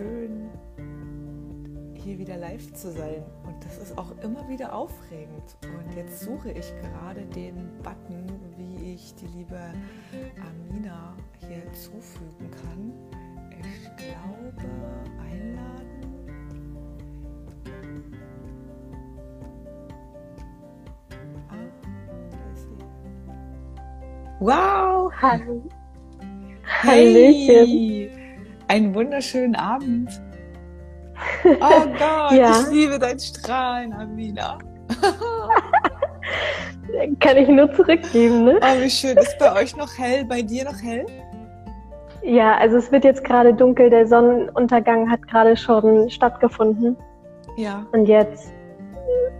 schön, hier wieder live zu sein. Und das ist auch immer wieder aufregend. Und jetzt suche ich gerade den Button, wie ich die liebe Amina hier zufügen kann. Ich glaube, einladen. Ah, da ist sie. Wow! Hallo. Hey! Einen wunderschönen Abend. Oh Gott, Ja. ich liebe dein Strahlen, Amina. Kann ich nur zurückgeben, ne? Oh, wie schön. Ist bei euch noch hell? Bei dir noch hell? Ja, also es wird jetzt gerade dunkel. Der Sonnenuntergang hat gerade schon stattgefunden. Ja. Und jetzt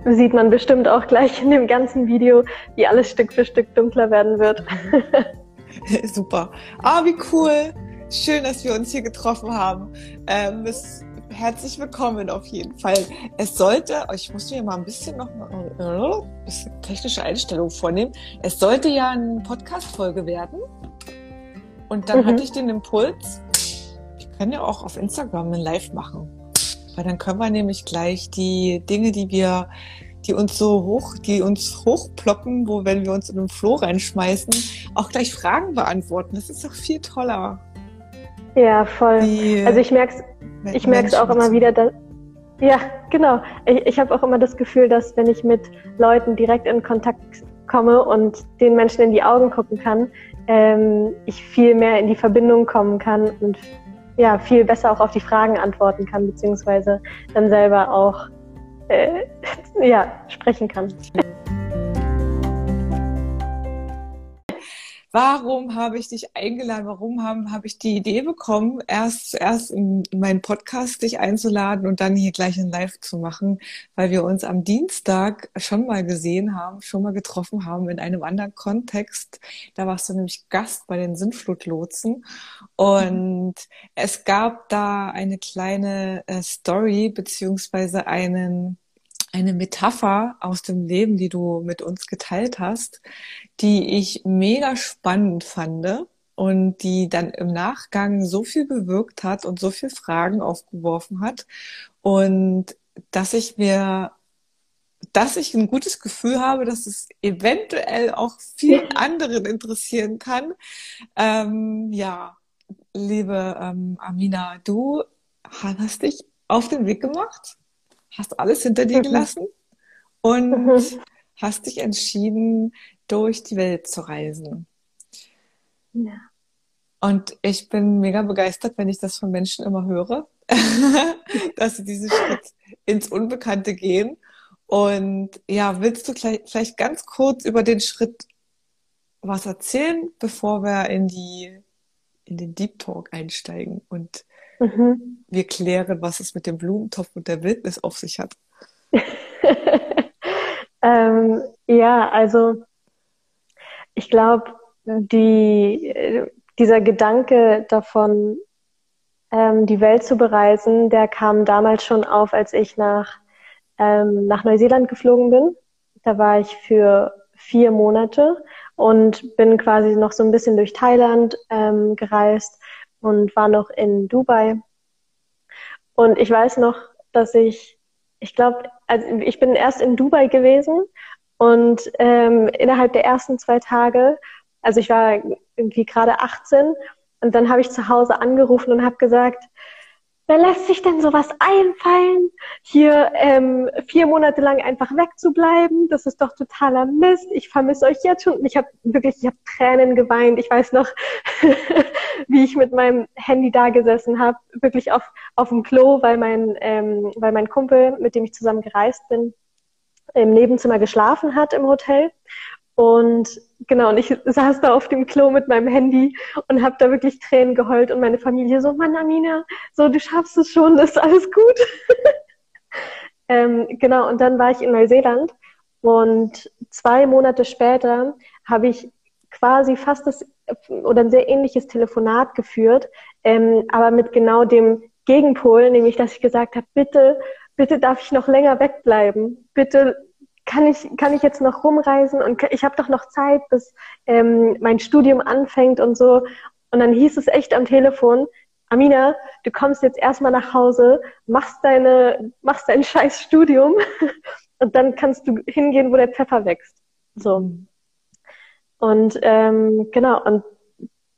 sieht man bestimmt auch gleich in dem ganzen Video, wie alles Stück für Stück dunkler werden wird. Super. Ah, wie cool. Schön, dass wir uns hier getroffen haben. Ähm, es, herzlich willkommen auf jeden Fall. Es sollte, oh, ich musste hier mal ein bisschen noch äh, ein bisschen technische Einstellungen vornehmen. Es sollte ja eine Podcast-Folge werden. Und dann Mhm. hatte ich den Impuls, ich kann ja auch auf Instagram ein Live machen. Weil dann können wir nämlich gleich die Dinge, die wir, die uns so hoch, die uns hochploppen, wo wenn wir uns in den Floh reinschmeißen, auch gleich Fragen beantworten. Das ist doch viel toller. Ja, voll. Die Also ich merke es ich merke es auch immer wieder, dass, ja, genau. Ich, ich habe auch immer das Gefühl, dass wenn ich mit Leuten direkt in Kontakt komme und den Menschen in die Augen gucken kann, ähm, ich viel mehr in die Verbindung kommen kann und ja, viel besser auch auf die Fragen antworten kann, beziehungsweise dann selber auch äh, ja, sprechen kann. Warum habe ich dich eingeladen? Warum habe habe ich die Idee bekommen, erst erst in, in meinen Podcast dich einzuladen und dann hier gleich ein Live zu machen, weil wir uns am Dienstag schon mal gesehen haben, schon mal getroffen haben in einem anderen Kontext. Da warst du nämlich Gast bei den Sintflutlotsen und es gab da eine kleine äh, Story beziehungsweise einen eine Metapher aus dem Leben, die du mit uns geteilt hast, die ich mega spannend fand und die dann im Nachgang so viel bewirkt hat und so viele Fragen aufgeworfen hat. Und dass ich mir, dass ich ein gutes Gefühl habe, dass es eventuell auch vielen anderen interessieren kann. Ähm, ja, liebe ähm, Amina, du hast dich auf den Weg gemacht, hast alles hinter dir Mhm. gelassen und Mhm. hast dich entschieden, durch die Welt zu reisen. Ja. Und ich bin mega begeistert, wenn ich das von Menschen immer höre, dass sie diesen Schritt ins Unbekannte gehen. Und ja, willst du gleich, vielleicht ganz kurz über den Schritt was erzählen, bevor wir in die, in den Deep Talk einsteigen und Mhm. wir klären, was es mit dem Blumentopf und der Wildnis auf sich hat? ähm, ja, also ich glaube, die, dieser Gedanke davon, ähm, die Welt zu bereisen, der kam damals schon auf, als ich nach, ähm, nach Neuseeland geflogen bin. Da war ich für vier Monate und bin quasi noch so ein bisschen durch Thailand ähm, gereist und war noch in Dubai. Und ich weiß noch, dass ich, ich glaube, also ich bin erst in Dubai gewesen und ähm, innerhalb der ersten zwei Tage, also ich war irgendwie gerade 18 und dann habe ich zu Hause angerufen und habe gesagt, wer lässt sich denn sowas einfallen, hier ähm, vier Monate lang einfach wegzubleiben? Das ist doch totaler Mist. Ich vermisse euch jetzt schon. Ich habe wirklich, ich habe Tränen geweint. Ich weiß noch, wie ich mit meinem Handy da gesessen habe, wirklich auf auf dem Klo, weil mein ähm, weil mein Kumpel, mit dem ich zusammen gereist bin, im Nebenzimmer geschlafen hat im Hotel. Und genau, und ich saß da auf dem Klo mit meinem Handy und habe da wirklich Tränen geheult und meine Familie so, Mann, Amina, so, du schaffst es schon, das ist alles gut. ähm, genau, und dann war ich in Neuseeland und zwei Monate später habe ich quasi fast das oder ein sehr ähnliches Telefonat geführt, ähm, aber mit genau dem Gegenpol, nämlich dass ich gesagt habe, bitte, bitte darf ich noch länger wegbleiben, bitte kann ich, kann ich jetzt noch rumreisen und ich habe doch noch Zeit, bis ähm, mein Studium anfängt und so. Und dann hieß es echt am Telefon, Amina, du kommst jetzt erstmal nach Hause, machst deine, machst dein scheiß Studium und dann kannst du hingehen, wo der Pfeffer wächst. So. Und ähm, genau, und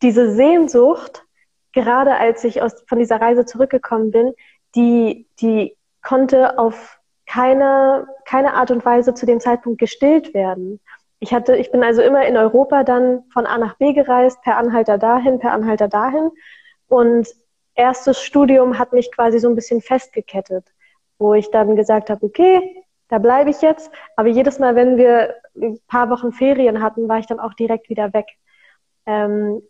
diese Sehnsucht, gerade als ich aus, von dieser Reise zurückgekommen bin, die, die konnte auf keine, keine Art und Weise zu dem Zeitpunkt gestillt werden. Ich hatte, ich bin also immer in Europa dann von A nach B gereist, per Anhalter dahin, per Anhalter dahin. Und erstes Studium hat mich quasi so ein bisschen festgekettet, wo ich dann gesagt habe, okay, da bleibe ich jetzt. Aber jedes Mal, wenn wir ein paar Wochen Ferien hatten, war ich dann auch direkt wieder weg. Ähm,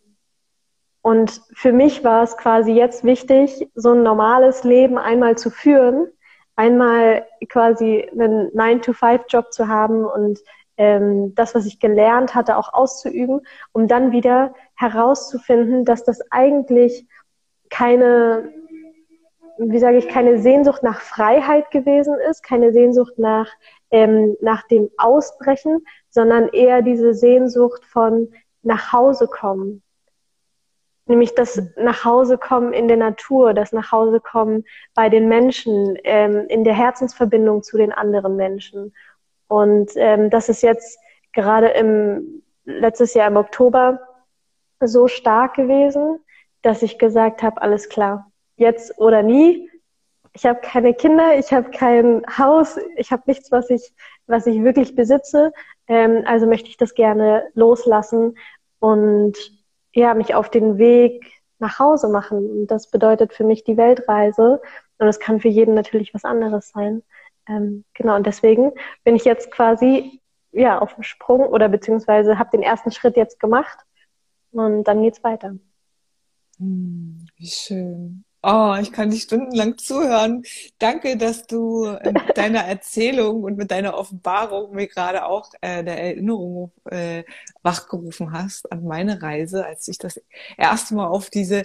und für mich war es quasi jetzt wichtig, so ein normales Leben einmal zu führen, einmal quasi einen 9-to-5-Job zu haben und ähm, das, was ich gelernt hatte, auch auszuüben, um dann wieder herauszufinden, dass das eigentlich keine, wie sage ich, keine Sehnsucht nach Freiheit gewesen ist, keine Sehnsucht nach, ähm, nach dem Ausbrechen, sondern eher diese Sehnsucht von nach Hause kommen. Nämlich das Nachhausekommen in der Natur, das Nachhausekommen bei den Menschen, ähm, in der Herzensverbindung zu den anderen Menschen. Und ähm, das ist jetzt gerade im letztes Jahr im Oktober so stark gewesen, dass ich gesagt habe, alles klar, jetzt oder nie. Ich habe keine Kinder, ich habe kein Haus, ich habe nichts, was ich, was ich wirklich besitze. Ähm, also möchte ich das gerne loslassen und ja, mich auf den Weg nach Hause machen. Und das bedeutet für mich die Weltreise. Und das kann für jeden natürlich was anderes sein. Ähm, genau, und deswegen bin ich jetzt quasi ja auf dem Sprung oder beziehungsweise habe den ersten Schritt jetzt gemacht und dann geht's weiter. Hm, wie schön. Oh, ich kann dich stundenlang zuhören. Danke, dass du mit deiner Erzählung und mit deiner Offenbarung mir gerade auch äh, der Erinnerung äh, wachgerufen hast an meine Reise, als ich das erste Mal auf diese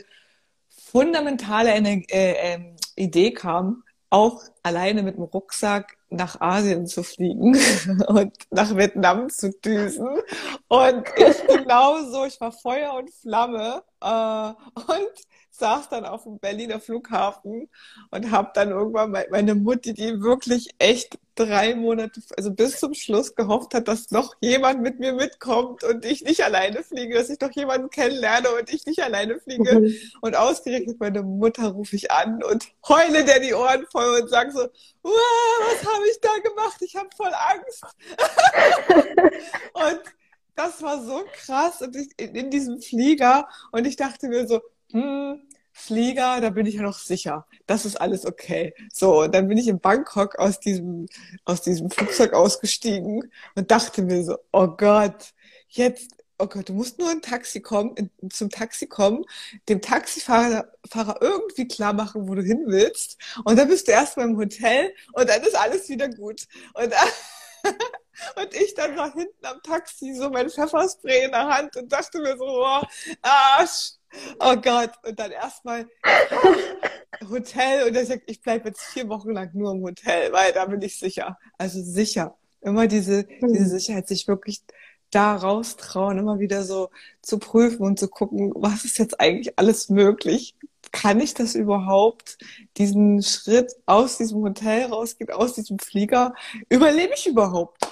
fundamentale Ener äh, äh, Idee kam, auch alleine mit dem Rucksack nach Asien zu fliegen und nach Vietnam zu düsen. Und ich genauso, ich war Feuer und Flamme äh, und saß dann auf dem Berliner Flughafen und habe dann irgendwann meine Mutti, die wirklich echt drei Monate, also bis zum Schluss gehofft hat, dass noch jemand mit mir mitkommt und ich nicht alleine fliege, dass ich doch jemanden kennenlerne und ich nicht alleine fliege. Mhm. Und ausgerechnet meine Mutter rufe ich an und heule der die Ohren voll und sage so, was habe ich da gemacht? Ich habe voll Angst. und das war so krass und ich, in diesem Flieger und ich dachte mir so, hm, Flieger, da bin ich ja noch sicher. Das ist alles okay. So, und dann bin ich in Bangkok aus diesem, aus diesem Flugzeug ausgestiegen und dachte mir so, oh Gott, jetzt, oh Gott, du musst nur ein Taxi kommen, in, zum Taxi kommen, dem Taxifahrer Fahrer irgendwie klar machen, wo du hin willst. Und dann bist du erst mal im Hotel und dann ist alles wieder gut. Und Und ich dann war hinten am Taxi so mein Pfefferspray in der Hand und dachte mir so, oh, Arsch, oh Gott. Und dann erstmal Hotel und ich sag, ich bleibe jetzt vier Wochen lang nur im Hotel, weil da bin ich sicher. Also sicher. Immer diese, diese mhm. Sicherheit, sich wirklich da raustrauen, immer wieder so zu prüfen und zu gucken, was ist jetzt eigentlich alles möglich? Kann ich das überhaupt? Diesen Schritt aus diesem Hotel rausgehen, aus diesem Flieger, überlebe ich überhaupt?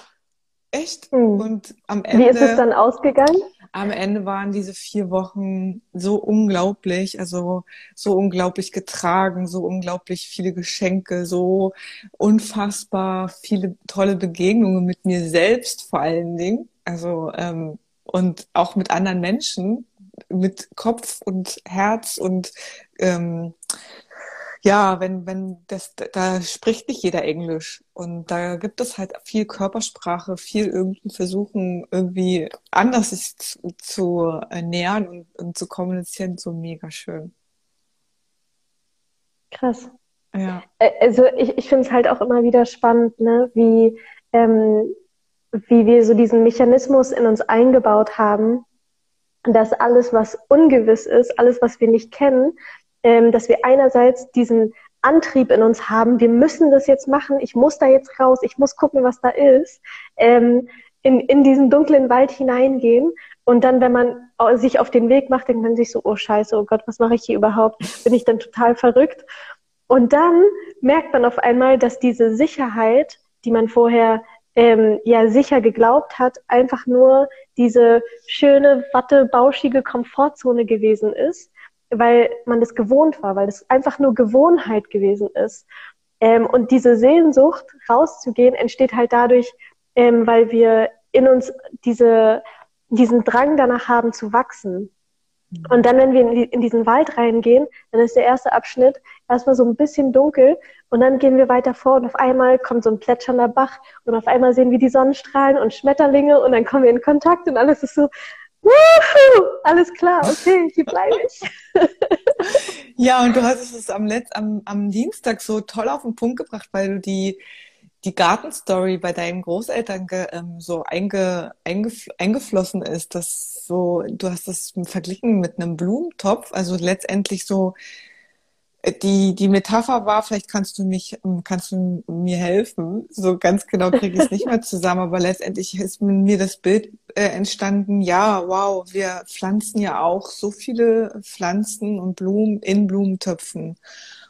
Echt? Mhm. Und am Ende. Wie ist es dann ausgegangen? Am Ende waren diese vier Wochen so unglaublich, also so unglaublich getragen, so unglaublich viele Geschenke, so unfassbar viele tolle Begegnungen mit mir selbst vor allen Dingen. Also ähm, und auch mit anderen Menschen, mit Kopf und Herz und ähm, ja, wenn, wenn das, da spricht nicht jeder Englisch. Und da gibt es halt viel Körpersprache, viel irgendwie versuchen, irgendwie anders sich zu, zu ernähren und, und zu kommunizieren, so mega schön. Krass. Ja. Also ich, ich finde es halt auch immer wieder spannend, ne, wie, ähm, wie wir so diesen Mechanismus in uns eingebaut haben, dass alles, was ungewiss ist, alles, was wir nicht kennen, dass wir einerseits diesen Antrieb in uns haben, wir müssen das jetzt machen, ich muss da jetzt raus, ich muss gucken, was da ist, ähm, in, in diesen dunklen Wald hineingehen. Und dann, wenn man sich auf den Weg macht, denkt man sich so, oh Scheiße, oh Gott, was mache ich hier überhaupt? Bin ich dann total verrückt? Und dann merkt man auf einmal, dass diese Sicherheit, die man vorher ähm, ja sicher geglaubt hat, einfach nur diese schöne, wattebauschige Komfortzone gewesen ist, weil man das gewohnt war, weil es einfach nur Gewohnheit gewesen ist. Ähm, und diese Sehnsucht rauszugehen entsteht halt dadurch, ähm, weil wir in uns diese, diesen Drang danach haben zu wachsen. Mhm. Und dann, wenn wir in, die, in, diesen Wald reingehen, dann ist der erste Abschnitt erstmal so ein bisschen dunkel und dann gehen wir weiter vor und auf einmal kommt so ein plätschernder Bach und auf einmal sehen wir die Sonnenstrahlen und Schmetterlinge und dann kommen wir in Kontakt und alles ist so, Wuhu, alles klar, okay, hier bleibe ich. ja, und du hast es am, Letz-, am, am Dienstag so toll auf den Punkt gebracht, weil du die die Gartenstory bei deinen Großeltern ähm, so einge, eingef eingeflossen ist, dass so, du hast das verglichen mit einem Blumentopf, also letztendlich so, die, die Metapher war, vielleicht kannst du mich, ähm, kannst du mir helfen. So ganz genau kriege ich es nicht mehr zusammen, aber letztendlich ist mir das Bild äh, entstanden, ja, wow, wir pflanzen ja auch so viele Pflanzen und Blumen in Blumentöpfen.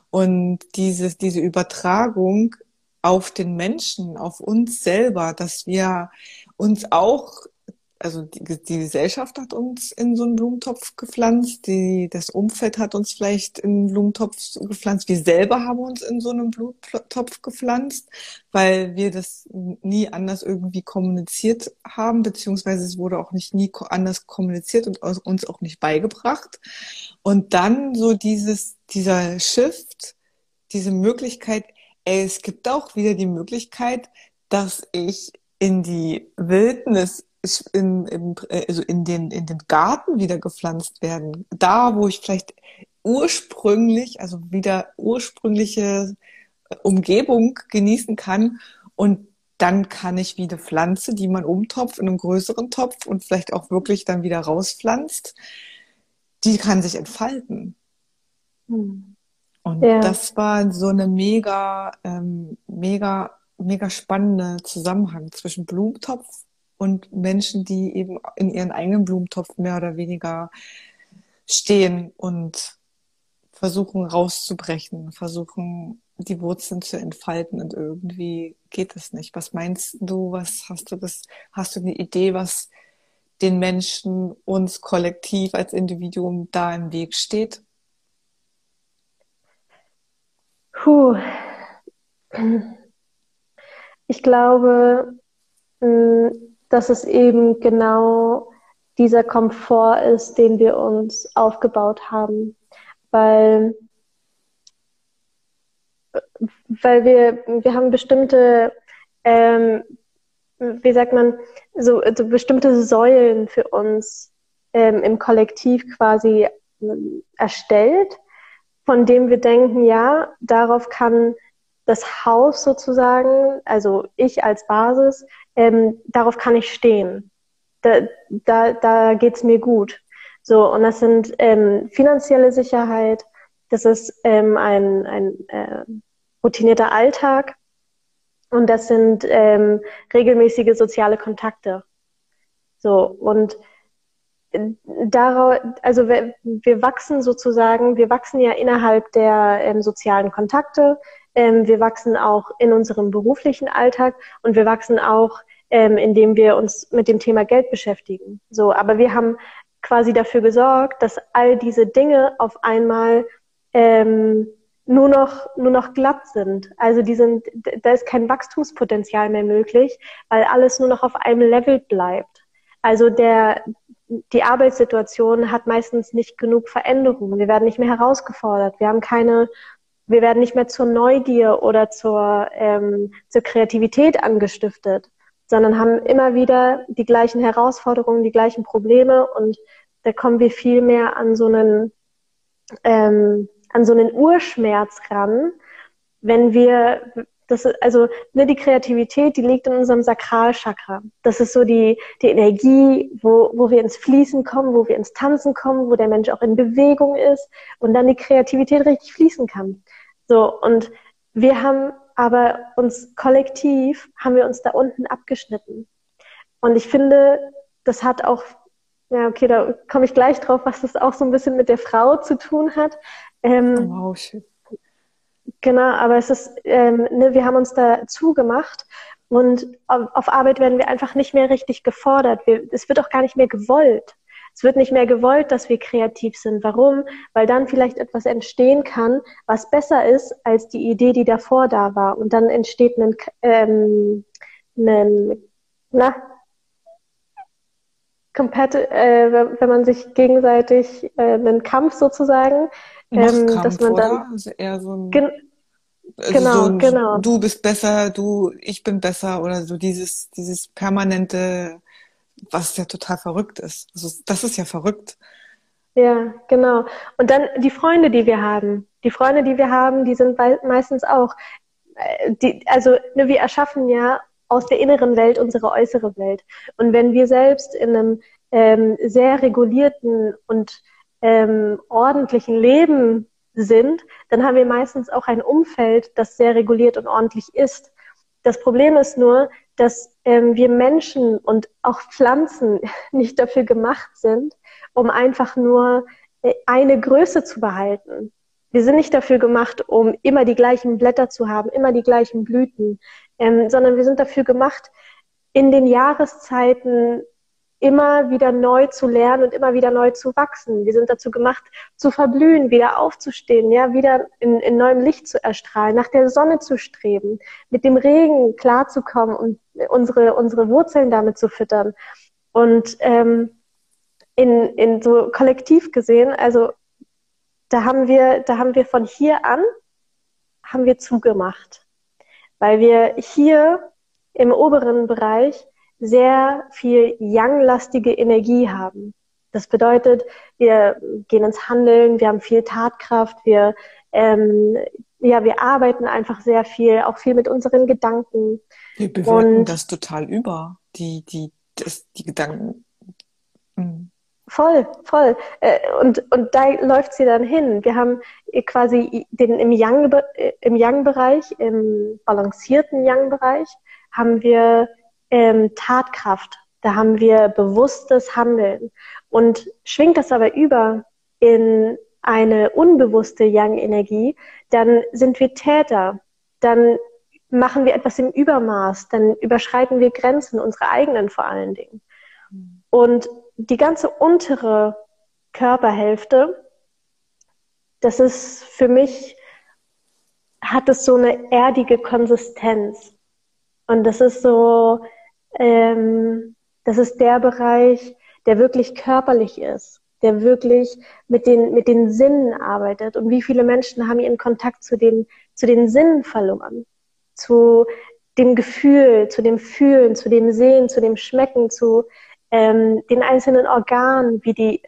Und dieses, diese Übertragung auf den Menschen, auf uns selber, dass wir uns auch, also die, die, Gesellschaft hat uns in so einen Blumentopf gepflanzt, die, das Umfeld hat uns vielleicht in einen Blumentopf gepflanzt, wir selber haben uns in so einen Blumentopf gepflanzt, weil wir das nie anders irgendwie kommuniziert haben, beziehungsweise es wurde auch nicht nie anders kommuniziert und uns auch nicht beigebracht. Und dann so dieses, dieser Shift, diese Möglichkeit, es gibt auch wieder die Möglichkeit, dass ich in die Wildnis, in, in, also in, den, in den Garten wieder gepflanzt werden. Da, wo ich vielleicht ursprünglich, also wieder ursprüngliche Umgebung genießen kann. Und dann kann ich wie eine Pflanze, die man umtopft in einen größeren Topf und vielleicht auch wirklich dann wieder rauspflanzt, die kann sich entfalten. Hm. Und ja. das war so eine mega, ähm, mega, mega spannende Zusammenhang zwischen Blumentopf und Menschen, die eben in ihren eigenen Blumentopf mehr oder weniger stehen und versuchen rauszubrechen, versuchen die Wurzeln zu entfalten und irgendwie geht es nicht. Was meinst du? Was hast du das? Hast du eine Idee, was den Menschen, uns kollektiv als Individuum da im Weg steht? Puh. Ich glaube, mm, dass es eben genau dieser Komfort ist, den wir uns aufgebaut haben, weil weil wir wir haben bestimmte ähm, wie sagt man so, so bestimmte Säulen für uns ähm, im Kollektiv quasi ähm, erstellt von dem wir denken, ja, darauf kann das Haus sozusagen, also ich als Basis, ähm, darauf kann ich stehen. Da, da, da geht's mir gut. So, und das sind ähm, finanzielle Sicherheit, das ist ähm, ein, ein äh, routinierter Alltag und das sind ähm, regelmäßige soziale Kontakte. So, und daraus, also wir, wir, wachsen sozusagen, wir wachsen ja innerhalb der ähm, sozialen Kontakte, wir wachsen auch in unserem beruflichen Alltag und wir wachsen auch, ähm, indem wir uns mit dem Thema Geld beschäftigen. So, aber wir haben quasi dafür gesorgt, dass all diese Dinge auf einmal ähm, nur noch nur noch glatt sind. Also die sind, da ist kein Wachstumspotenzial mehr möglich, weil alles nur noch auf einem Level bleibt. Also der die Arbeitssituation hat meistens nicht genug Veränderungen. Wir werden nicht mehr herausgefordert. Wir haben keine, wir werden nicht mehr zur Neugier oder zur, ähm, zur Kreativität angestiftet, sondern haben immer wieder die gleichen Herausforderungen, die gleichen Probleme und da kommen wir viel mehr an so einen, ähm, an so einen Urschmerz ran, wenn wir, das ist, also ne, die Kreativität, die liegt in unserem Sakralchakra. Das ist so die, die Energie, wo, wo wir ins Fließen kommen, wo wir ins Tanzen kommen, wo der Mensch auch in Bewegung ist und dann die Kreativität richtig fließen kann. So, und wir haben aber uns kollektiv, haben wir uns da unten abgeschnitten. Und ich finde, das hat auch, ja, okay, da komme ich gleich drauf, was das auch so ein bisschen mit der Frau zu tun hat. Ähm, oh, wow, shit. Genau, aber es ist, ähm, ne, wir haben uns da zugemacht und auf, Arbeit werden wir einfach nicht mehr richtig gefordert. Wir, es wird auch gar nicht mehr gewollt. Es wird nicht mehr gewollt, dass wir kreativ sind. Warum? Weil dann vielleicht etwas entstehen kann, was besser ist als die Idee, die davor da war. Und dann entsteht ein, ähm, ein na, äh, wenn man sich gegenseitig äh, einen Kampf sozusagen, ähm, dass man dann oder? Also eher so ein, gen also genau, so ein, genau. Du bist besser, du, ich bin besser oder so dieses dieses permanente, was ja total verrückt ist. Also das ist ja verrückt. Ja, genau. Und dann die Freunde, die wir haben. Die Freunde, die wir haben, die sind meistens auch, äh, die, also ne, wir erschaffen ja aus der inneren Welt unsere äußere Welt. Und wenn wir selbst in einem ähm, sehr regulierten und ähm, ordentlichen Leben sind, dann haben wir meistens auch ein Umfeld, das sehr reguliert und ordentlich ist. Das Problem ist nur, dass ähm, wir Menschen und auch Pflanzen nicht dafür gemacht sind, um einfach nur äh, eine Größe zu behalten. Wir sind nicht dafür gemacht, um immer die gleichen Blätter zu haben, immer die gleichen Blüten, ähm, sondern wir sind dafür gemacht, in den Jahreszeiten immer wieder neu zu lernen und immer wieder neu zu wachsen. Wir sind dazu gemacht, zu verblühen, wieder aufzustehen, ja, wieder in, in neuem Licht zu erstrahlen, nach der Sonne zu streben, mit dem Regen klarzukommen und unsere, unsere Wurzeln damit zu füttern. Und ähm, in, in so kollektiv gesehen, also da haben wir, da haben wir von hier an, haben wir zugemacht. Weil wir hier im oberen Bereich sehr viel Yang-lastige Energie haben. Das bedeutet, wir gehen ins Handeln, wir haben viel Tatkraft, wir, ähm, ja, wir arbeiten einfach sehr viel, auch viel mit unseren Gedanken. Wir bewerten und, das total über, die, die, das, die Gedanken. Mhm. Voll, voll. Äh, und, und da läuft sie dann hin. Wir haben quasi den im Yang, im Yang-Bereich, im balancierten Yang-Bereich, haben wir ähm, Tatkraft, da haben wir bewusstes Handeln. Und schwingt das aber über in eine unbewusste Yang-Energie, dann sind wir Täter, dann machen wir etwas im Übermaß, dann überschreiten wir Grenzen, unsere eigenen vor allen Dingen. Und die ganze untere Körperhälfte, das ist für mich, hat es so eine erdige Konsistenz. Und das ist so, ähm, das ist der Bereich, der wirklich körperlich ist, der wirklich mit den, mit den Sinnen arbeitet. Und wie viele Menschen haben ihren Kontakt zu den, zu den Sinnen verloren? Zu dem Gefühl, zu dem Fühlen, zu dem Sehen, zu dem Schmecken, zu ähm, den einzelnen Organen, wie die,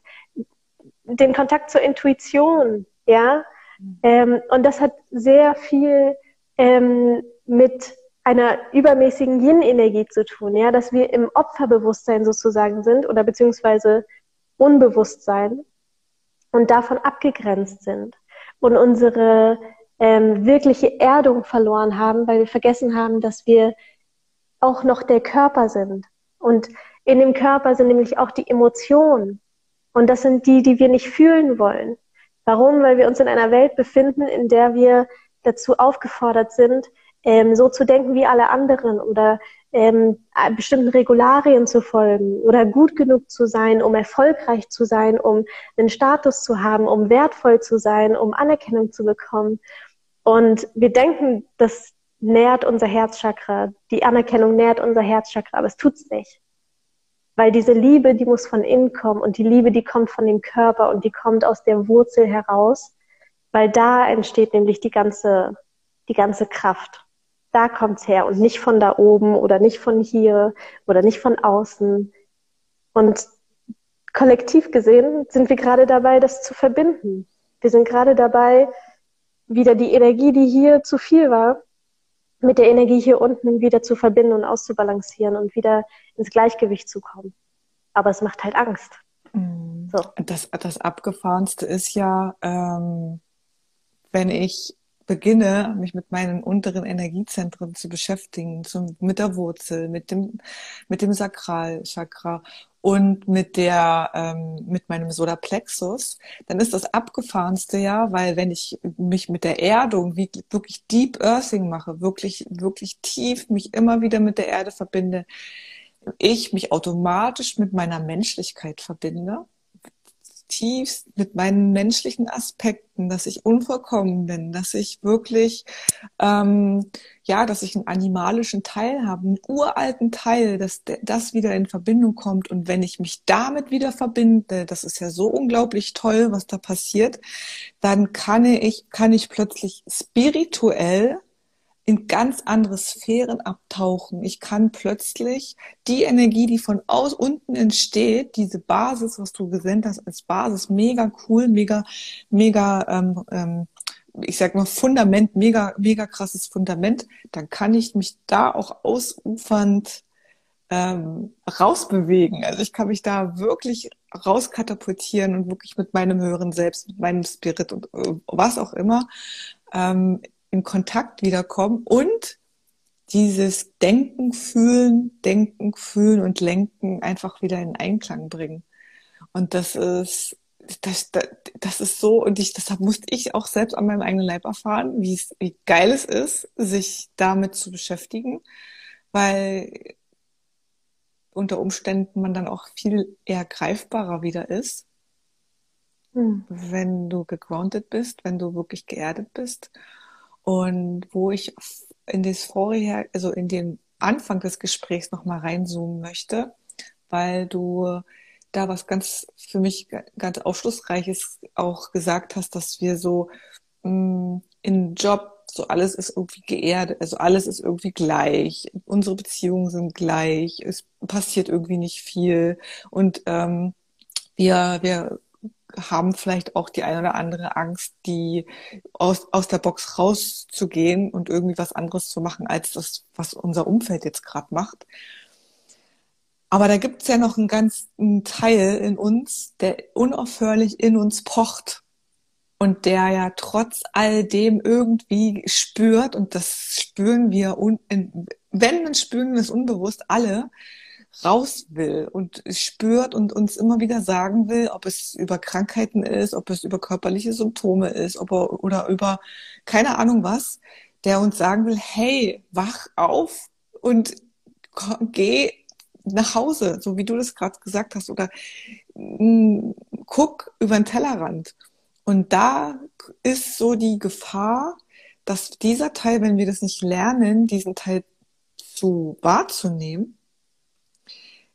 den Kontakt zur Intuition, ja. Mhm. Ähm, und das hat sehr viel ähm, mit einer übermäßigen Yin-Energie zu tun, ja, dass wir im Opferbewusstsein sozusagen sind oder beziehungsweise Unbewusstsein und davon abgegrenzt sind und unsere ähm, wirkliche Erdung verloren haben, weil wir vergessen haben, dass wir auch noch der Körper sind. Und in dem Körper sind nämlich auch die Emotionen. Und das sind die, die wir nicht fühlen wollen. Warum? Weil wir uns in einer Welt befinden, in der wir dazu aufgefordert sind, ähm, so zu denken wie alle anderen oder ähm, bestimmten Regularien zu folgen oder gut genug zu sein, um erfolgreich zu sein, um einen Status zu haben, um wertvoll zu sein, um Anerkennung zu bekommen. Und wir denken, das nährt unser Herzchakra, die Anerkennung nährt unser Herzchakra, aber es tut's nicht. Weil diese Liebe, die muss von innen kommen und die Liebe, die kommt von dem Körper und die kommt aus der Wurzel heraus, weil da entsteht nämlich die ganze, die ganze Kraft da kommt's her und nicht von da oben oder nicht von hier oder nicht von außen. Und kollektiv gesehen sind wir gerade dabei, das zu verbinden. Wir sind gerade dabei, wieder die Energie, die hier zu viel war, mit der Energie hier unten wieder zu verbinden und auszubalancieren und wieder ins Gleichgewicht zu kommen. Aber es macht halt Angst. So. Das, das Abgefahrenste ist ja, ähm, wenn ich beginne, mich mit meinen unteren Energiezentren zu beschäftigen, zum, mit der Wurzel, mit dem, mit dem Sakralchakra und mit der, ähm, mit meinem Solarplexus, dann ist das abgefahrenste ja, weil wenn ich mich mit der Erdung wie, wirklich Deep Earthing mache, wirklich, wirklich tief mich immer wieder mit der Erde verbinde, ich mich automatisch mit meiner Menschlichkeit verbinde tiefst mit meinen menschlichen Aspekten, dass ich unvollkommen bin, dass ich wirklich, ähm, ja, dass ich einen animalischen Teil habe, einen uralten Teil, dass das wieder in Verbindung kommt. Und wenn ich mich damit wieder verbinde, das ist ja so unglaublich toll, was da passiert, dann kann ich, kann ich plötzlich spirituell in ganz andere Sphären abtauchen. Ich kann plötzlich die Energie, die von aus unten entsteht, diese Basis, was du gesendet hast als Basis, mega cool, mega, mega, ähm, ähm, ich sag mal Fundament, mega, mega krasses Fundament, dann kann ich mich da auch ausufernd ähm, rausbewegen. Also ich kann mich da wirklich rauskatapultieren und wirklich mit meinem höheren Selbst, mit meinem Spirit und äh, was auch immer ähm, in Kontakt wiederkommen und dieses Denken, Fühlen, Denken, Fühlen und Lenken einfach wieder in Einklang bringen. Und das ist, das, das, ist so, und ich, deshalb musste ich auch selbst an meinem eigenen Leib erfahren, wie es, wie geil es ist, sich damit zu beschäftigen, weil unter Umständen man dann auch viel eher greifbarer wieder ist, hm. wenn du gegroundet bist, wenn du wirklich geerdet bist und wo ich in das vorher, also in den Anfang des Gesprächs nochmal reinzoomen möchte, weil du da was ganz für mich ganz aufschlussreiches auch gesagt hast, dass wir so mh, mm, in Job so alles ist irgendwie geerdet, also alles ist irgendwie gleich, unsere Beziehungen sind gleich, es passiert irgendwie nicht viel. Und ähm, wir wir haben vielleicht auch die eine oder andere Angst, die aus, aus der Box rauszugehen und irgendwie was anderes zu machen, als das, was unser Umfeld jetzt gerade macht. Aber da gibt es ja noch einen ganzen Teil in uns, der unaufhörlich in uns pocht und der ja trotz all dem irgendwie spürt, und das spüren wir, un, wenn, dann spüren wir es unbewusst alle, raus will und spürt und uns immer wieder sagen will, ob es über Krankheiten ist, ob es über körperliche Symptome ist, ob er, oder über keine Ahnung was, der uns sagen will, hey, wach auf und geh nach Hause, so wie du das gerade gesagt hast, oder mh, guck über den Tellerrand. Und da ist so die Gefahr, dass dieser Teil, wenn wir das nicht lernen, diesen Teil zu wahrzunehmen,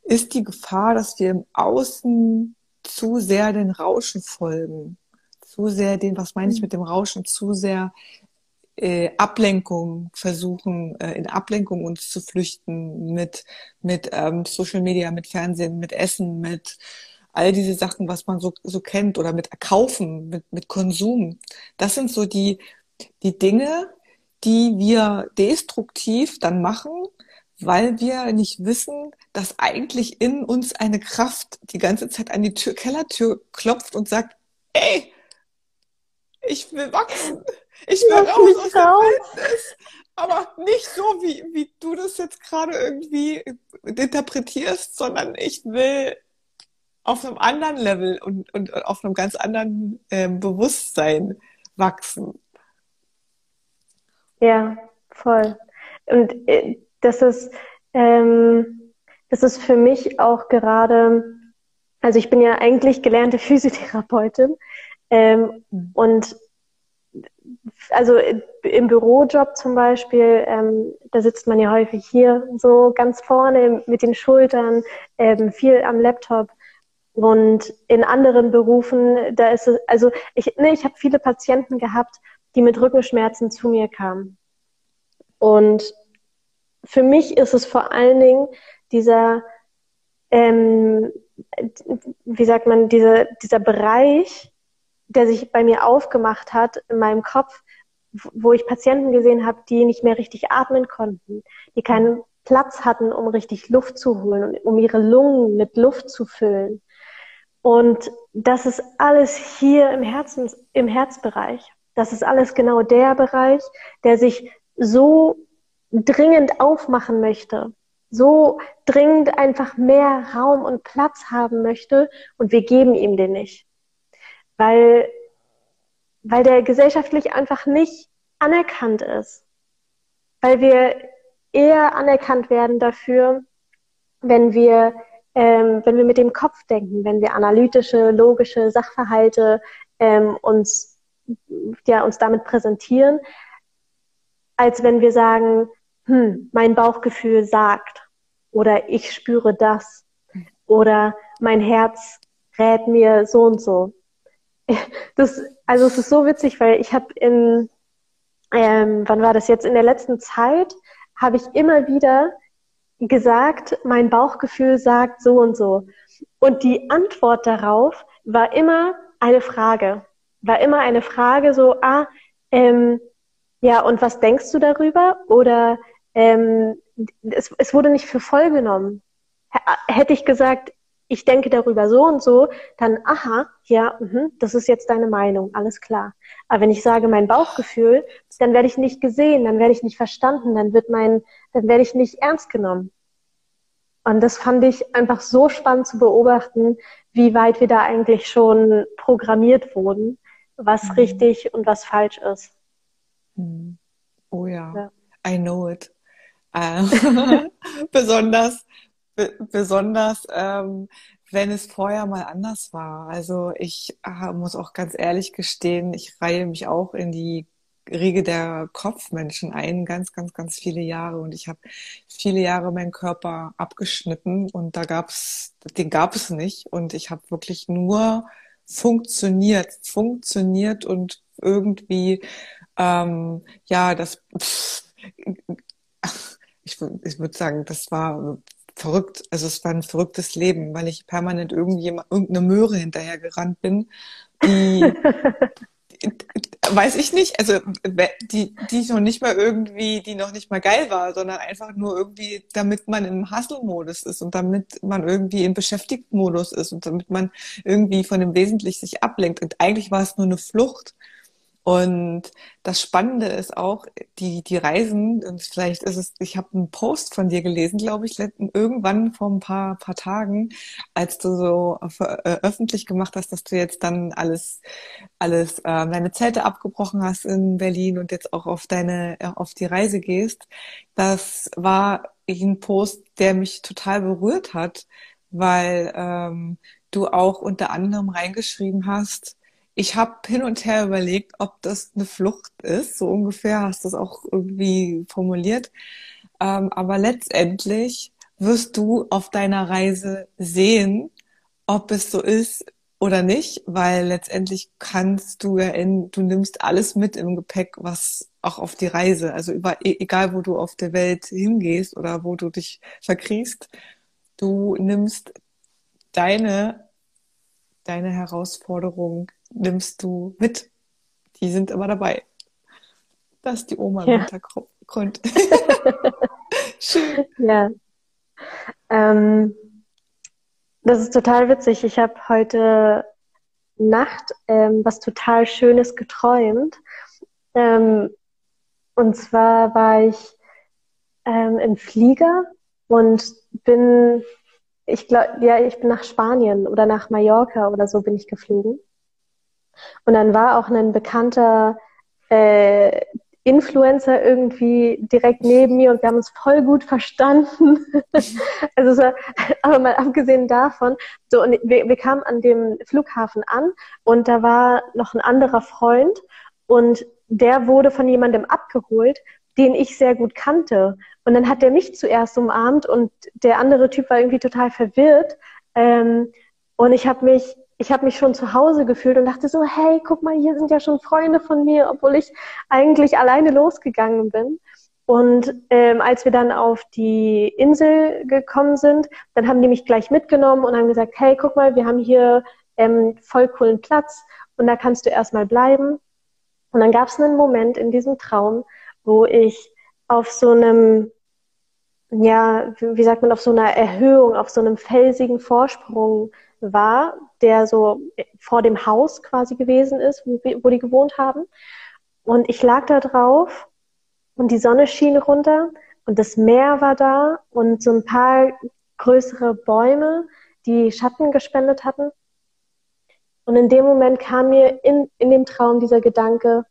ist die Gefahr, dass wir im Außen zu sehr den Rauschen folgen, zu sehr den, was meine ich mit dem Rauschen, zu sehr äh, Ablenkung versuchen, äh, in Ablenkung uns zu flüchten mit, mit ähm, Social Media, mit Fernsehen, mit Essen, mit all diese Sachen, was man so, so kennt oder mit Kaufen, mit, mit Konsum. Das sind so die, die Dinge, die wir destruktiv dann machen, weil wir nicht wissen, dass eigentlich in uns eine Kraft die ganze Zeit an die Tür, Kellertür klopft und sagt, ey, ich will wachsen, ich will raus aus der Wildnis, aber nicht so, wie, wie du das jetzt gerade irgendwie interpretierst, sondern ich will auf einem anderen Level und, und auf einem ganz anderen äh, Bewusstsein wachsen. Ja, voll. Und äh, das ist, ähm, das ist für mich auch gerade, also ich bin ja eigentlich gelernte Physiotherapeutin ähm, mhm. und also im Bürojob zum Beispiel, ähm, da sitzt man ja häufig hier so ganz vorne mit den Schultern, ähm, viel am Laptop. Und in anderen Berufen, da ist es, also ich, ne, ich habe viele Patienten gehabt, die mit Rückenschmerzen zu mir kamen. Und für mich ist es vor allen Dingen dieser, ähm, wie sagt man, dieser, dieser Bereich, der sich bei mir aufgemacht hat in meinem Kopf, wo ich Patienten gesehen habe, die nicht mehr richtig atmen konnten, die keinen Platz hatten, um richtig Luft zu holen und um ihre Lungen mit Luft zu füllen. Und das ist alles hier im Herzen, im Herzbereich. Das ist alles genau der Bereich, der sich so dringend aufmachen möchte, so dringend einfach mehr Raum und Platz haben möchte und wir geben ihm den nicht. Weil, weil der gesellschaftlich einfach nicht anerkannt ist. Weil wir eher anerkannt werden dafür, wenn wir, ähm, wenn wir mit dem Kopf denken, wenn wir analytische, logische Sachverhalte ähm, uns, ja, uns damit präsentieren, als wenn wir sagen, hm, mein Bauchgefühl sagt oder ich spüre das oder mein Herz rät mir so und so. Das, also es ist so witzig, weil ich habe in, ähm, wann war das jetzt, in der letzten Zeit, habe ich immer wieder gesagt, mein Bauchgefühl sagt so und so. Und die Antwort darauf war immer eine Frage. War immer eine Frage so, ah, ähm, ja, und was denkst du darüber? Oder ähm, es, es wurde nicht für voll genommen. Hätte ich gesagt, ich denke darüber so und so, dann, aha, ja, mh, das ist jetzt deine Meinung, alles klar. Aber wenn ich sage mein Bauchgefühl, dann werde ich nicht gesehen, dann werde ich nicht verstanden, dann wird mein, dann werde ich nicht ernst genommen. Und das fand ich einfach so spannend zu beobachten, wie weit wir da eigentlich schon programmiert wurden, was mhm. richtig und was falsch ist. Mhm. Oh ja. ja. I know it. Äh, besonders, besonders, ähm, wenn es vorher mal anders war. Also ich äh, muss auch ganz ehrlich gestehen, ich reihe mich auch in die Riege der Kopfmenschen ein, ganz, ganz, ganz viele Jahre. Und ich habe viele Jahre meinen Körper abgeschnitten und da gab's, den gab es nicht. Und ich habe wirklich nur funktioniert, funktioniert und irgendwie, ähm, ja, das, pff, ich, ich würde sagen, das war verrückt. Also es war ein verrücktes Leben, weil ich permanent irgendwie irgendeine Möhre hinterher gerannt bin, die, weiß ich nicht, also die, die noch nicht mal irgendwie, die noch nicht mal geil war, sondern einfach nur irgendwie, damit man im Hustle-Modus ist und damit man irgendwie im Beschäftigt-Modus ist und damit man irgendwie von dem Wesentlichen sich ablenkt. Und eigentlich war es nur eine Flucht. Und das Spannende ist auch, die, die Reisen, und vielleicht ist es, ich habe einen Post von dir gelesen, glaube ich, irgendwann vor ein paar, paar Tagen, als du so äh, öffentlich gemacht hast, dass du jetzt dann alles, alles, äh, deine Zelte abgebrochen hast in Berlin und jetzt auch auf deine, äh, auf die Reise gehst. Das war ein Post, der mich total berührt hat, weil ähm, du auch unter anderem reingeschrieben hast, ich habe hin und her überlegt, ob das eine Flucht ist. So ungefähr hast du es auch irgendwie formuliert. Ähm, aber letztendlich wirst du auf deiner Reise sehen, ob es so ist oder nicht, weil letztendlich kannst du ja in, du nimmst alles mit im Gepäck, was auch auf die Reise, also über, e, egal wo du auf der Welt hingehst oder wo du dich verkriechst, du nimmst deine, deine Herausforderung nimmst du mit. Die sind immer dabei. Das ist die Oma ja. im Hintergrund. Schön. Ja. Ähm, das ist total witzig. Ich habe heute Nacht ähm, was total Schönes geträumt. Ähm, und zwar war ich ähm, im Flieger und bin, ich glaube, ja, ich bin nach Spanien oder nach Mallorca oder so bin ich geflogen. Und dann war auch ein bekannter äh, Influencer irgendwie direkt neben mir und wir haben uns voll gut verstanden. also so, aber mal abgesehen davon, so und wir, wir kamen an dem Flughafen an und da war noch ein anderer Freund und der wurde von jemandem abgeholt, den ich sehr gut kannte. Und dann hat der mich zuerst umarmt und der andere Typ war irgendwie total verwirrt. Ähm, und ich habe mich ich habe mich schon zu Hause gefühlt und dachte so, hey, guck mal, hier sind ja schon Freunde von mir, obwohl ich eigentlich alleine losgegangen bin. Und ähm, als wir dann auf die Insel gekommen sind, dann haben die mich gleich mitgenommen und haben gesagt, hey, guck mal, wir haben hier ähm, voll coolen Platz und da kannst du erstmal bleiben. Und dann gab es einen Moment in diesem Traum, wo ich auf so einem, ja, wie sagt man, auf so einer Erhöhung, auf so einem felsigen Vorsprung war, der so vor dem Haus quasi gewesen ist, wo, wo die gewohnt haben. Und ich lag da drauf und die Sonne schien runter und das Meer war da und so ein paar größere Bäume, die Schatten gespendet hatten. Und in dem Moment kam mir in, in dem Traum dieser Gedanke,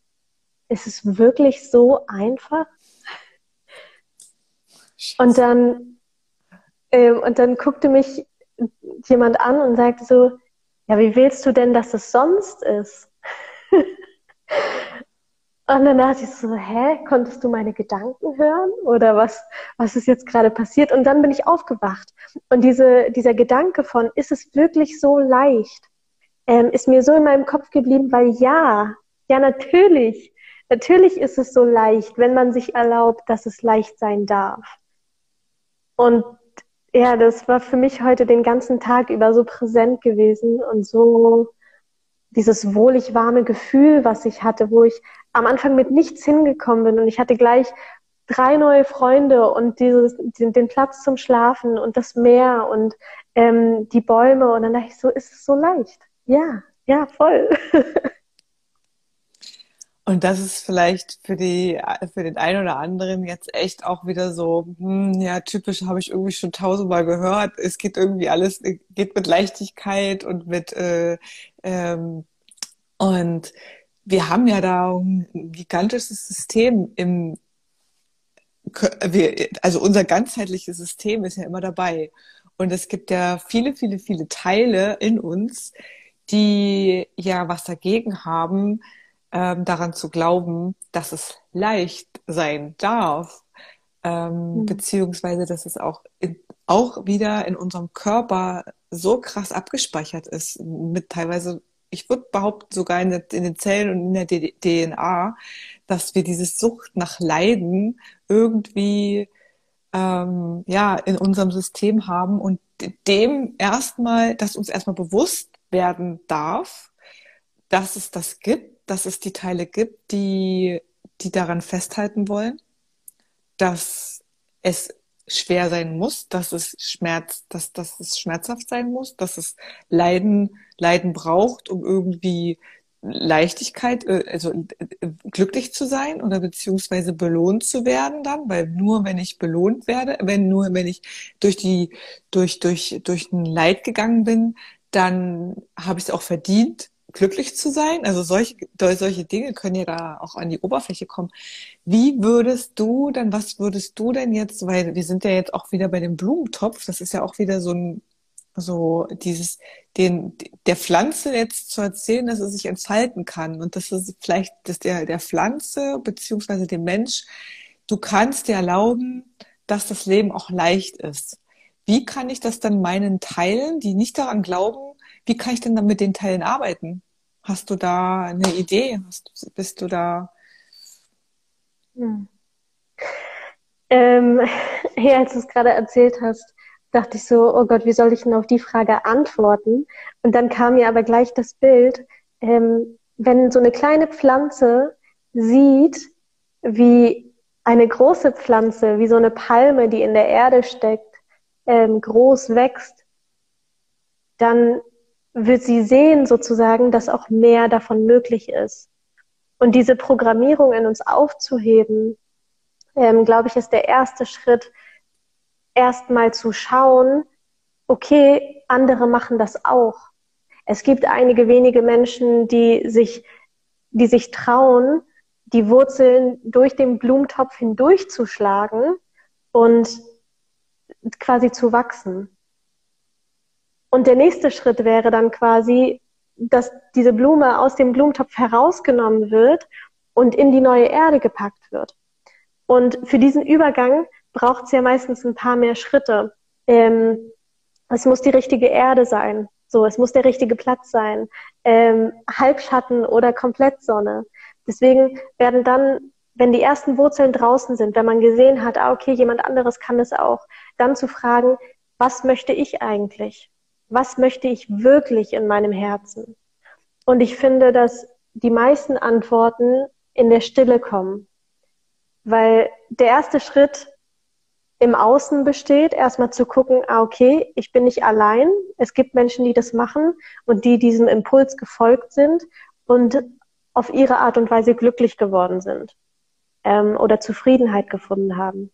ist es wirklich so einfach? Und dann, äh, und dann guckte mich jemand an und sagte so, ja, wie willst du denn, dass es sonst ist? Und dann dachte ich so, hä, konntest du meine Gedanken hören? Oder was, was ist jetzt gerade passiert? Und dann bin ich aufgewacht. Und diese, dieser Gedanke von, ist es wirklich so leicht, ähm, ist mir so in meinem Kopf geblieben, weil ja, ja, natürlich, natürlich ist es so leicht, wenn man sich erlaubt, dass es leicht sein darf. Und ja, das war für mich heute den ganzen Tag über so präsent gewesen und so dieses wohlig warme Gefühl, was ich hatte, wo ich am Anfang mit nichts hingekommen bin und ich hatte gleich drei neue Freunde und dieses, den, den Platz zum Schlafen und das Meer und ähm, die Bäume und dann dachte ich so, ist es so leicht? Ja, ja, voll. Und das ist vielleicht für die, für den einen oder anderen jetzt echt auch wieder so, hm, ja, typisch habe ich irgendwie schon tausendmal gehört. Es geht irgendwie alles, geht mit Leichtigkeit und mit, äh, ähm, und wir haben ja da ein gigantisches System im, also unser ganzheitliches System ist ja immer dabei. Und es gibt ja viele, viele, viele Teile in uns, die ja was dagegen haben, ähm, daran zu glauben, dass es leicht sein darf, ähm, mhm. beziehungsweise dass es auch, in, auch wieder in unserem Körper so krass abgespeichert ist, mit teilweise, ich würde behaupten, sogar in, der, in den Zellen und in der DNA, dass wir diese Sucht nach Leiden irgendwie ähm, ja in unserem System haben und dem erstmal, dass uns erstmal bewusst werden darf, dass es das gibt dass es die Teile gibt, die, die daran festhalten wollen, dass es schwer sein muss, dass es Schmerz, dass, dass es schmerzhaft sein muss, dass es Leiden, Leiden braucht, um irgendwie Leichtigkeit, äh, also äh, glücklich zu sein oder beziehungsweise belohnt zu werden dann, weil nur wenn ich belohnt werde, wenn nur wenn ich durch die durch durch durch ein Leid gegangen bin, dann habe ich es auch verdient, glücklich zu sein. Also solche, solche Dinge können ja da auch an die Oberfläche kommen. Wie würdest du dann, was würdest du denn jetzt, weil wir sind ja jetzt auch wieder bei dem Blumentopf, das ist ja auch wieder so ein, so dieses, den, der Pflanze jetzt zu erzählen, dass es sich entfalten kann und dass es vielleicht, dass der, der Pflanze beziehungsweise dem Mensch, du kannst dir erlauben, dass das Leben auch leicht ist. Wie kann ich das dann meinen Teilen, die nicht daran glauben, wie kann ich denn dann mit den Teilen arbeiten? Hast du da eine Idee? Hast, bist du da? Hm. Ähm, ja, als du es gerade erzählt hast, dachte ich so, oh Gott, wie soll ich denn auf die Frage antworten? Und dann kam mir aber gleich das Bild, ähm, wenn so eine kleine Pflanze sieht, wie eine große Pflanze, wie so eine Palme, die in der Erde steckt, ähm, groß wächst, dann wird sie sehen sozusagen, dass auch mehr davon möglich ist. Und diese Programmierung in uns aufzuheben, ähm, glaube ich, ist der erste Schritt, erstmal zu schauen, okay, andere machen das auch. Es gibt einige wenige Menschen, die sich, die sich trauen, die Wurzeln durch den Blumentopf hindurchzuschlagen und quasi zu wachsen. Und der nächste Schritt wäre dann quasi, dass diese Blume aus dem Blumentopf herausgenommen wird und in die neue Erde gepackt wird. Und für diesen Übergang braucht es ja meistens ein paar mehr Schritte. Ähm, es muss die richtige Erde sein. So, es muss der richtige Platz sein. Ähm, Halbschatten oder Komplettsonne. Deswegen werden dann, wenn die ersten Wurzeln draußen sind, wenn man gesehen hat, ah, okay, jemand anderes kann das auch, dann zu fragen, was möchte ich eigentlich? Was möchte ich wirklich in meinem Herzen? Und ich finde, dass die meisten Antworten in der Stille kommen. Weil der erste Schritt im Außen besteht, erstmal zu gucken, ah, okay, ich bin nicht allein. Es gibt Menschen, die das machen und die diesem Impuls gefolgt sind. Und auf ihre Art und Weise glücklich geworden sind ähm, oder Zufriedenheit gefunden haben.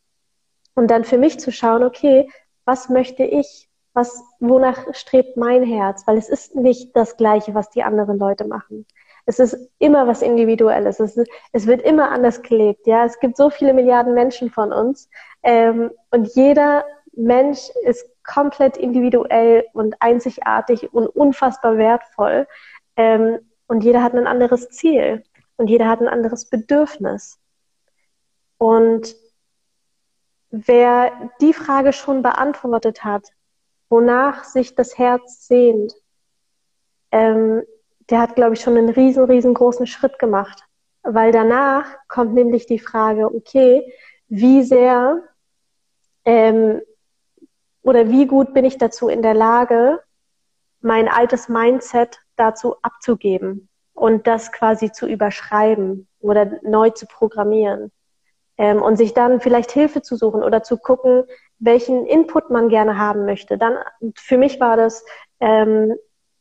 Und dann für mich zu schauen, okay, was möchte ich? Was, wonach strebt mein Herz? Weil es ist nicht das Gleiche, was die anderen Leute machen. Es ist immer was Individuelles. Es, ist, es wird immer anders gelebt. Ja, es gibt so viele Milliarden Menschen von uns ähm, und jeder Mensch ist komplett individuell und einzigartig und unfassbar wertvoll. Ähm, und jeder hat ein anderes Ziel und jeder hat ein anderes Bedürfnis. Und wer die Frage schon beantwortet hat, wonach sich das Herz sehnt, ähm, der hat, glaube ich, schon einen riesen, riesengroßen Schritt gemacht. Weil danach kommt nämlich die Frage, okay, wie sehr ähm, oder wie gut bin ich dazu in der Lage, mein altes Mindset dazu abzugeben und das quasi zu überschreiben oder neu zu programmieren ähm, und sich dann vielleicht Hilfe zu suchen oder zu gucken, welchen Input man gerne haben möchte. Dann für mich war das ähm,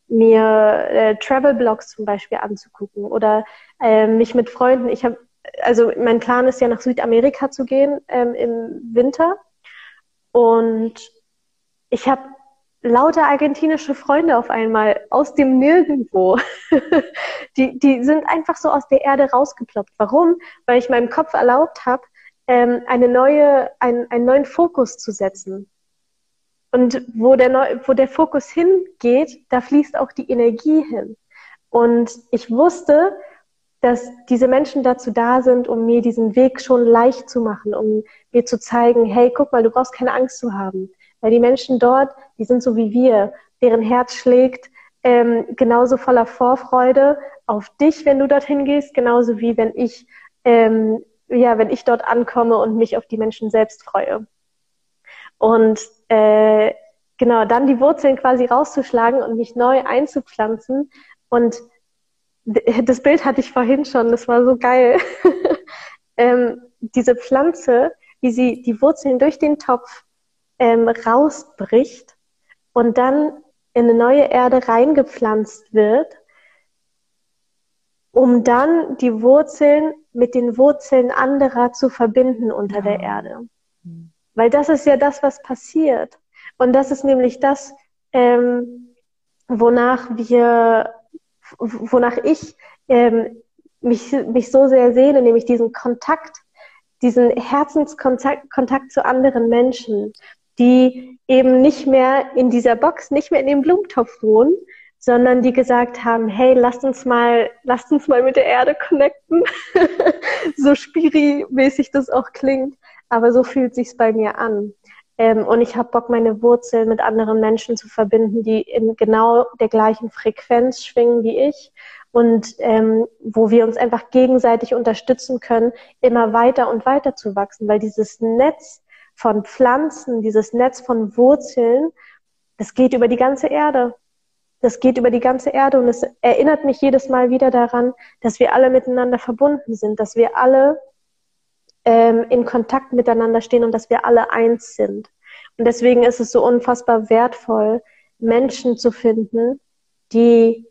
mir äh, Travel-Blogs zum Beispiel anzugucken oder äh, mich mit Freunden. Ich habe also mein Plan ist ja nach Südamerika zu gehen ähm, im Winter und ich habe lauter argentinische Freunde auf einmal aus dem Nirgendwo. die, die sind einfach so aus der Erde rausgeploppt. Warum? Weil ich meinem Kopf erlaubt habe, ähm, eine neue, ein, einen neuen Fokus zu setzen. Und wo der, Neu wo der Fokus hingeht, da fließt auch die Energie hin. Und ich wusste, dass diese Menschen dazu da sind, um mir diesen Weg schon leicht zu machen, um mir zu zeigen, hey, guck mal, du brauchst keine Angst zu haben. Weil die Menschen dort, die sind so wie wir, deren Herz schlägt ähm, genauso voller Vorfreude auf dich, wenn du dorthin gehst, genauso wie wenn ich, ähm, ja, wenn ich dort ankomme und mich auf die Menschen selbst freue. Und äh, genau, dann die Wurzeln quasi rauszuschlagen und mich neu einzupflanzen. Und das Bild hatte ich vorhin schon, das war so geil. ähm, diese Pflanze, wie sie die Wurzeln durch den Topf ähm, rausbricht und dann in eine neue Erde reingepflanzt wird, um dann die Wurzeln mit den Wurzeln anderer zu verbinden unter ja. der Erde. Mhm. Weil das ist ja das, was passiert. Und das ist nämlich das, ähm, wonach wir, wonach ich ähm, mich, mich so sehr sehne, nämlich diesen Kontakt, diesen Herzenskontakt Kontakt zu anderen Menschen, die eben nicht mehr in dieser Box, nicht mehr in dem Blumentopf wohnen, sondern die gesagt haben, hey, lasst uns mal, lasst uns mal mit der Erde connecten. so spiri-mäßig das auch klingt, aber so fühlt sich's bei mir an. Ähm, und ich habe Bock, meine Wurzeln mit anderen Menschen zu verbinden, die in genau der gleichen Frequenz schwingen wie ich und ähm, wo wir uns einfach gegenseitig unterstützen können, immer weiter und weiter zu wachsen, weil dieses Netz von Pflanzen, dieses Netz von Wurzeln, das geht über die ganze Erde. Das geht über die ganze Erde und es erinnert mich jedes Mal wieder daran, dass wir alle miteinander verbunden sind, dass wir alle ähm, in Kontakt miteinander stehen und dass wir alle eins sind. Und deswegen ist es so unfassbar wertvoll, Menschen zu finden, die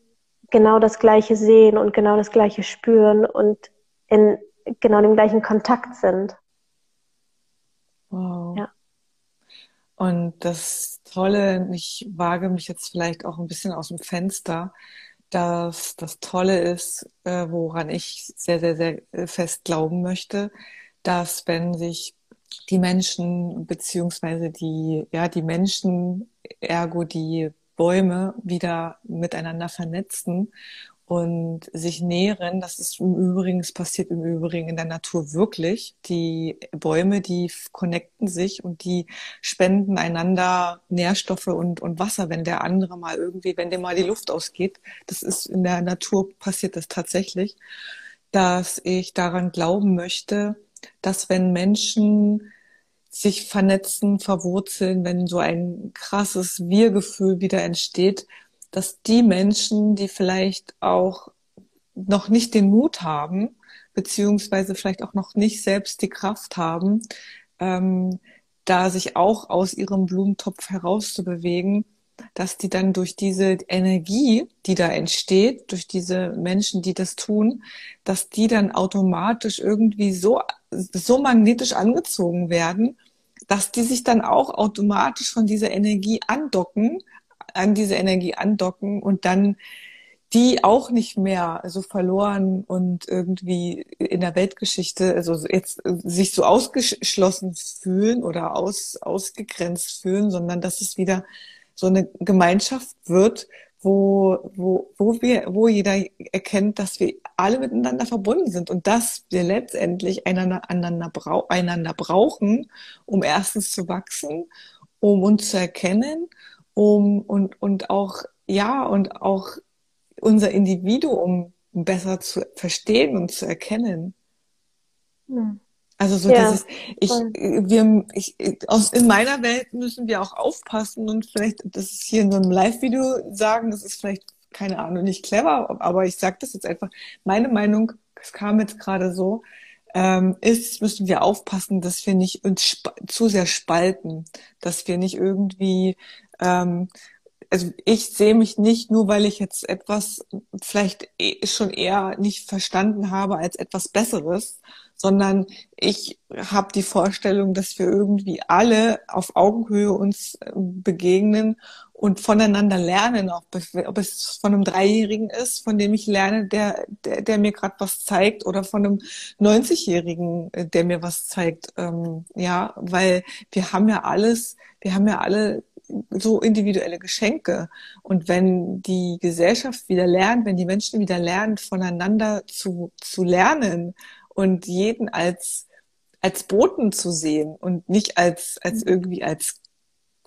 genau das Gleiche sehen und genau das Gleiche spüren und in genau dem gleichen Kontakt sind. Wow. Ja. Und das Tolle, ich wage mich jetzt vielleicht auch ein bisschen aus dem Fenster, dass das Tolle ist, äh, woran ich sehr, sehr, sehr äh, fest glauben möchte, dass wenn sich die Menschen beziehungsweise die, ja, die Menschen, ergo die Bäume wieder miteinander vernetzen und sich nähren. Das ist im Übrigen, es passiert im Übrigen in der Natur wirklich. Die Bäume, die connecten sich und die spenden einander Nährstoffe und, und Wasser, wenn der andere mal irgendwie, wenn dem mal die Luft ausgeht. Das ist in der Natur passiert das tatsächlich, dass ich daran glauben möchte, dass wenn Menschen sich vernetzen, verwurzeln, wenn so ein krasses Wir-Gefühl wieder entsteht, dass die Menschen, die vielleicht auch noch nicht den Mut haben, beziehungsweise vielleicht auch noch nicht selbst die Kraft haben, ähm, da sich auch aus ihrem Blumentopf herauszubewegen, dass die dann durch diese Energie, die da entsteht, durch diese Menschen, die das tun, dass die dann automatisch irgendwie so, so magnetisch angezogen werden, dass die sich dann auch automatisch von dieser Energie andocken, an diese Energie andocken und dann die auch nicht mehr so verloren und irgendwie in der Weltgeschichte, also jetzt sich so ausgeschlossen fühlen oder aus, ausgegrenzt fühlen, sondern dass es wieder so eine Gemeinschaft wird, wo, wo, wo wir, wo jeder erkennt, dass wir alle miteinander verbunden sind und dass wir letztendlich einander, einander, brau einander brauchen, um erstens zu wachsen, um uns zu erkennen, um und, und auch, ja, und auch unser Individuum besser zu verstehen und zu erkennen. Hm. Also so ja, dieses, ich, wir, ich, aus, in meiner Welt müssen wir auch aufpassen und vielleicht, das ist hier in so einem Live-Video sagen, das ist vielleicht, keine Ahnung, nicht clever, aber ich sage das jetzt einfach. Meine Meinung, es kam jetzt gerade so, ähm, ist, müssen wir aufpassen, dass wir nicht uns zu sehr spalten, dass wir nicht irgendwie ähm, also ich sehe mich nicht nur, weil ich jetzt etwas vielleicht eh, schon eher nicht verstanden habe als etwas Besseres, sondern ich habe die Vorstellung, dass wir irgendwie alle auf Augenhöhe uns äh, begegnen und voneinander lernen, ob, ob es von einem Dreijährigen ist, von dem ich lerne, der, der, der mir gerade was zeigt, oder von einem 90-Jährigen, äh, der mir was zeigt. Ähm, ja, weil wir haben ja alles, wir haben ja alle so individuelle Geschenke. Und wenn die Gesellschaft wieder lernt, wenn die Menschen wieder lernen, voneinander zu, zu lernen und jeden als, als Boten zu sehen und nicht als, als mhm. irgendwie als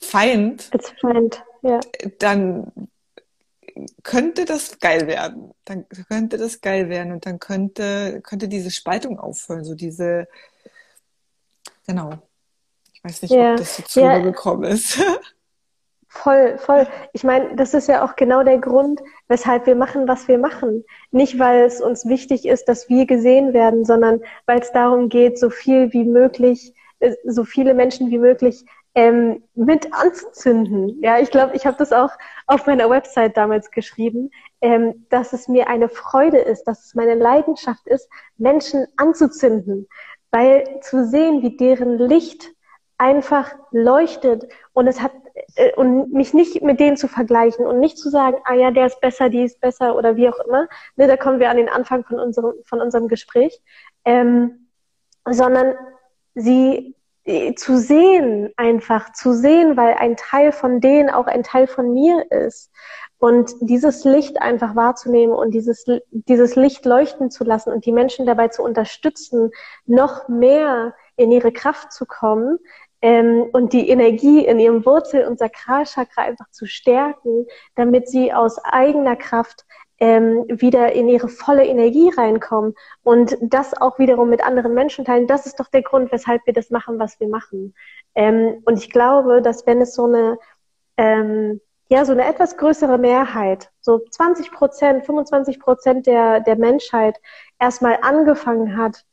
Feind, als Feind, ja. dann könnte das geil werden. Dann könnte das geil werden und dann könnte, könnte diese Spaltung aufhören, so diese, genau. Ich weiß nicht, ja. ob das so zu ja. gekommen ist. Voll, voll. Ich meine, das ist ja auch genau der Grund, weshalb wir machen, was wir machen. Nicht, weil es uns wichtig ist, dass wir gesehen werden, sondern weil es darum geht, so viel wie möglich, äh, so viele Menschen wie möglich ähm, mit anzuzünden. Ja, ich glaube, ich habe das auch auf meiner Website damals geschrieben, ähm, dass es mir eine Freude ist, dass es meine Leidenschaft ist, Menschen anzuzünden, weil zu sehen, wie deren Licht einfach leuchtet und es hat äh, und mich nicht mit denen zu vergleichen und nicht zu sagen, ah ja, der ist besser, die ist besser oder wie auch immer. Ne, da kommen wir an den Anfang von unserem von unserem Gespräch, ähm, sondern sie äh, zu sehen einfach zu sehen, weil ein Teil von denen auch ein Teil von mir ist und dieses Licht einfach wahrzunehmen und dieses, dieses Licht leuchten zu lassen und die Menschen dabei zu unterstützen, noch mehr in ihre Kraft zu kommen, ähm, und die Energie in ihrem Wurzel- und Sakralchakra einfach zu stärken, damit sie aus eigener Kraft ähm, wieder in ihre volle Energie reinkommen und das auch wiederum mit anderen Menschen teilen. Das ist doch der Grund, weshalb wir das machen, was wir machen. Ähm, und ich glaube, dass wenn es so eine ähm, ja, so eine etwas größere Mehrheit, so 20 Prozent, 25 Prozent der, der Menschheit erstmal angefangen hat,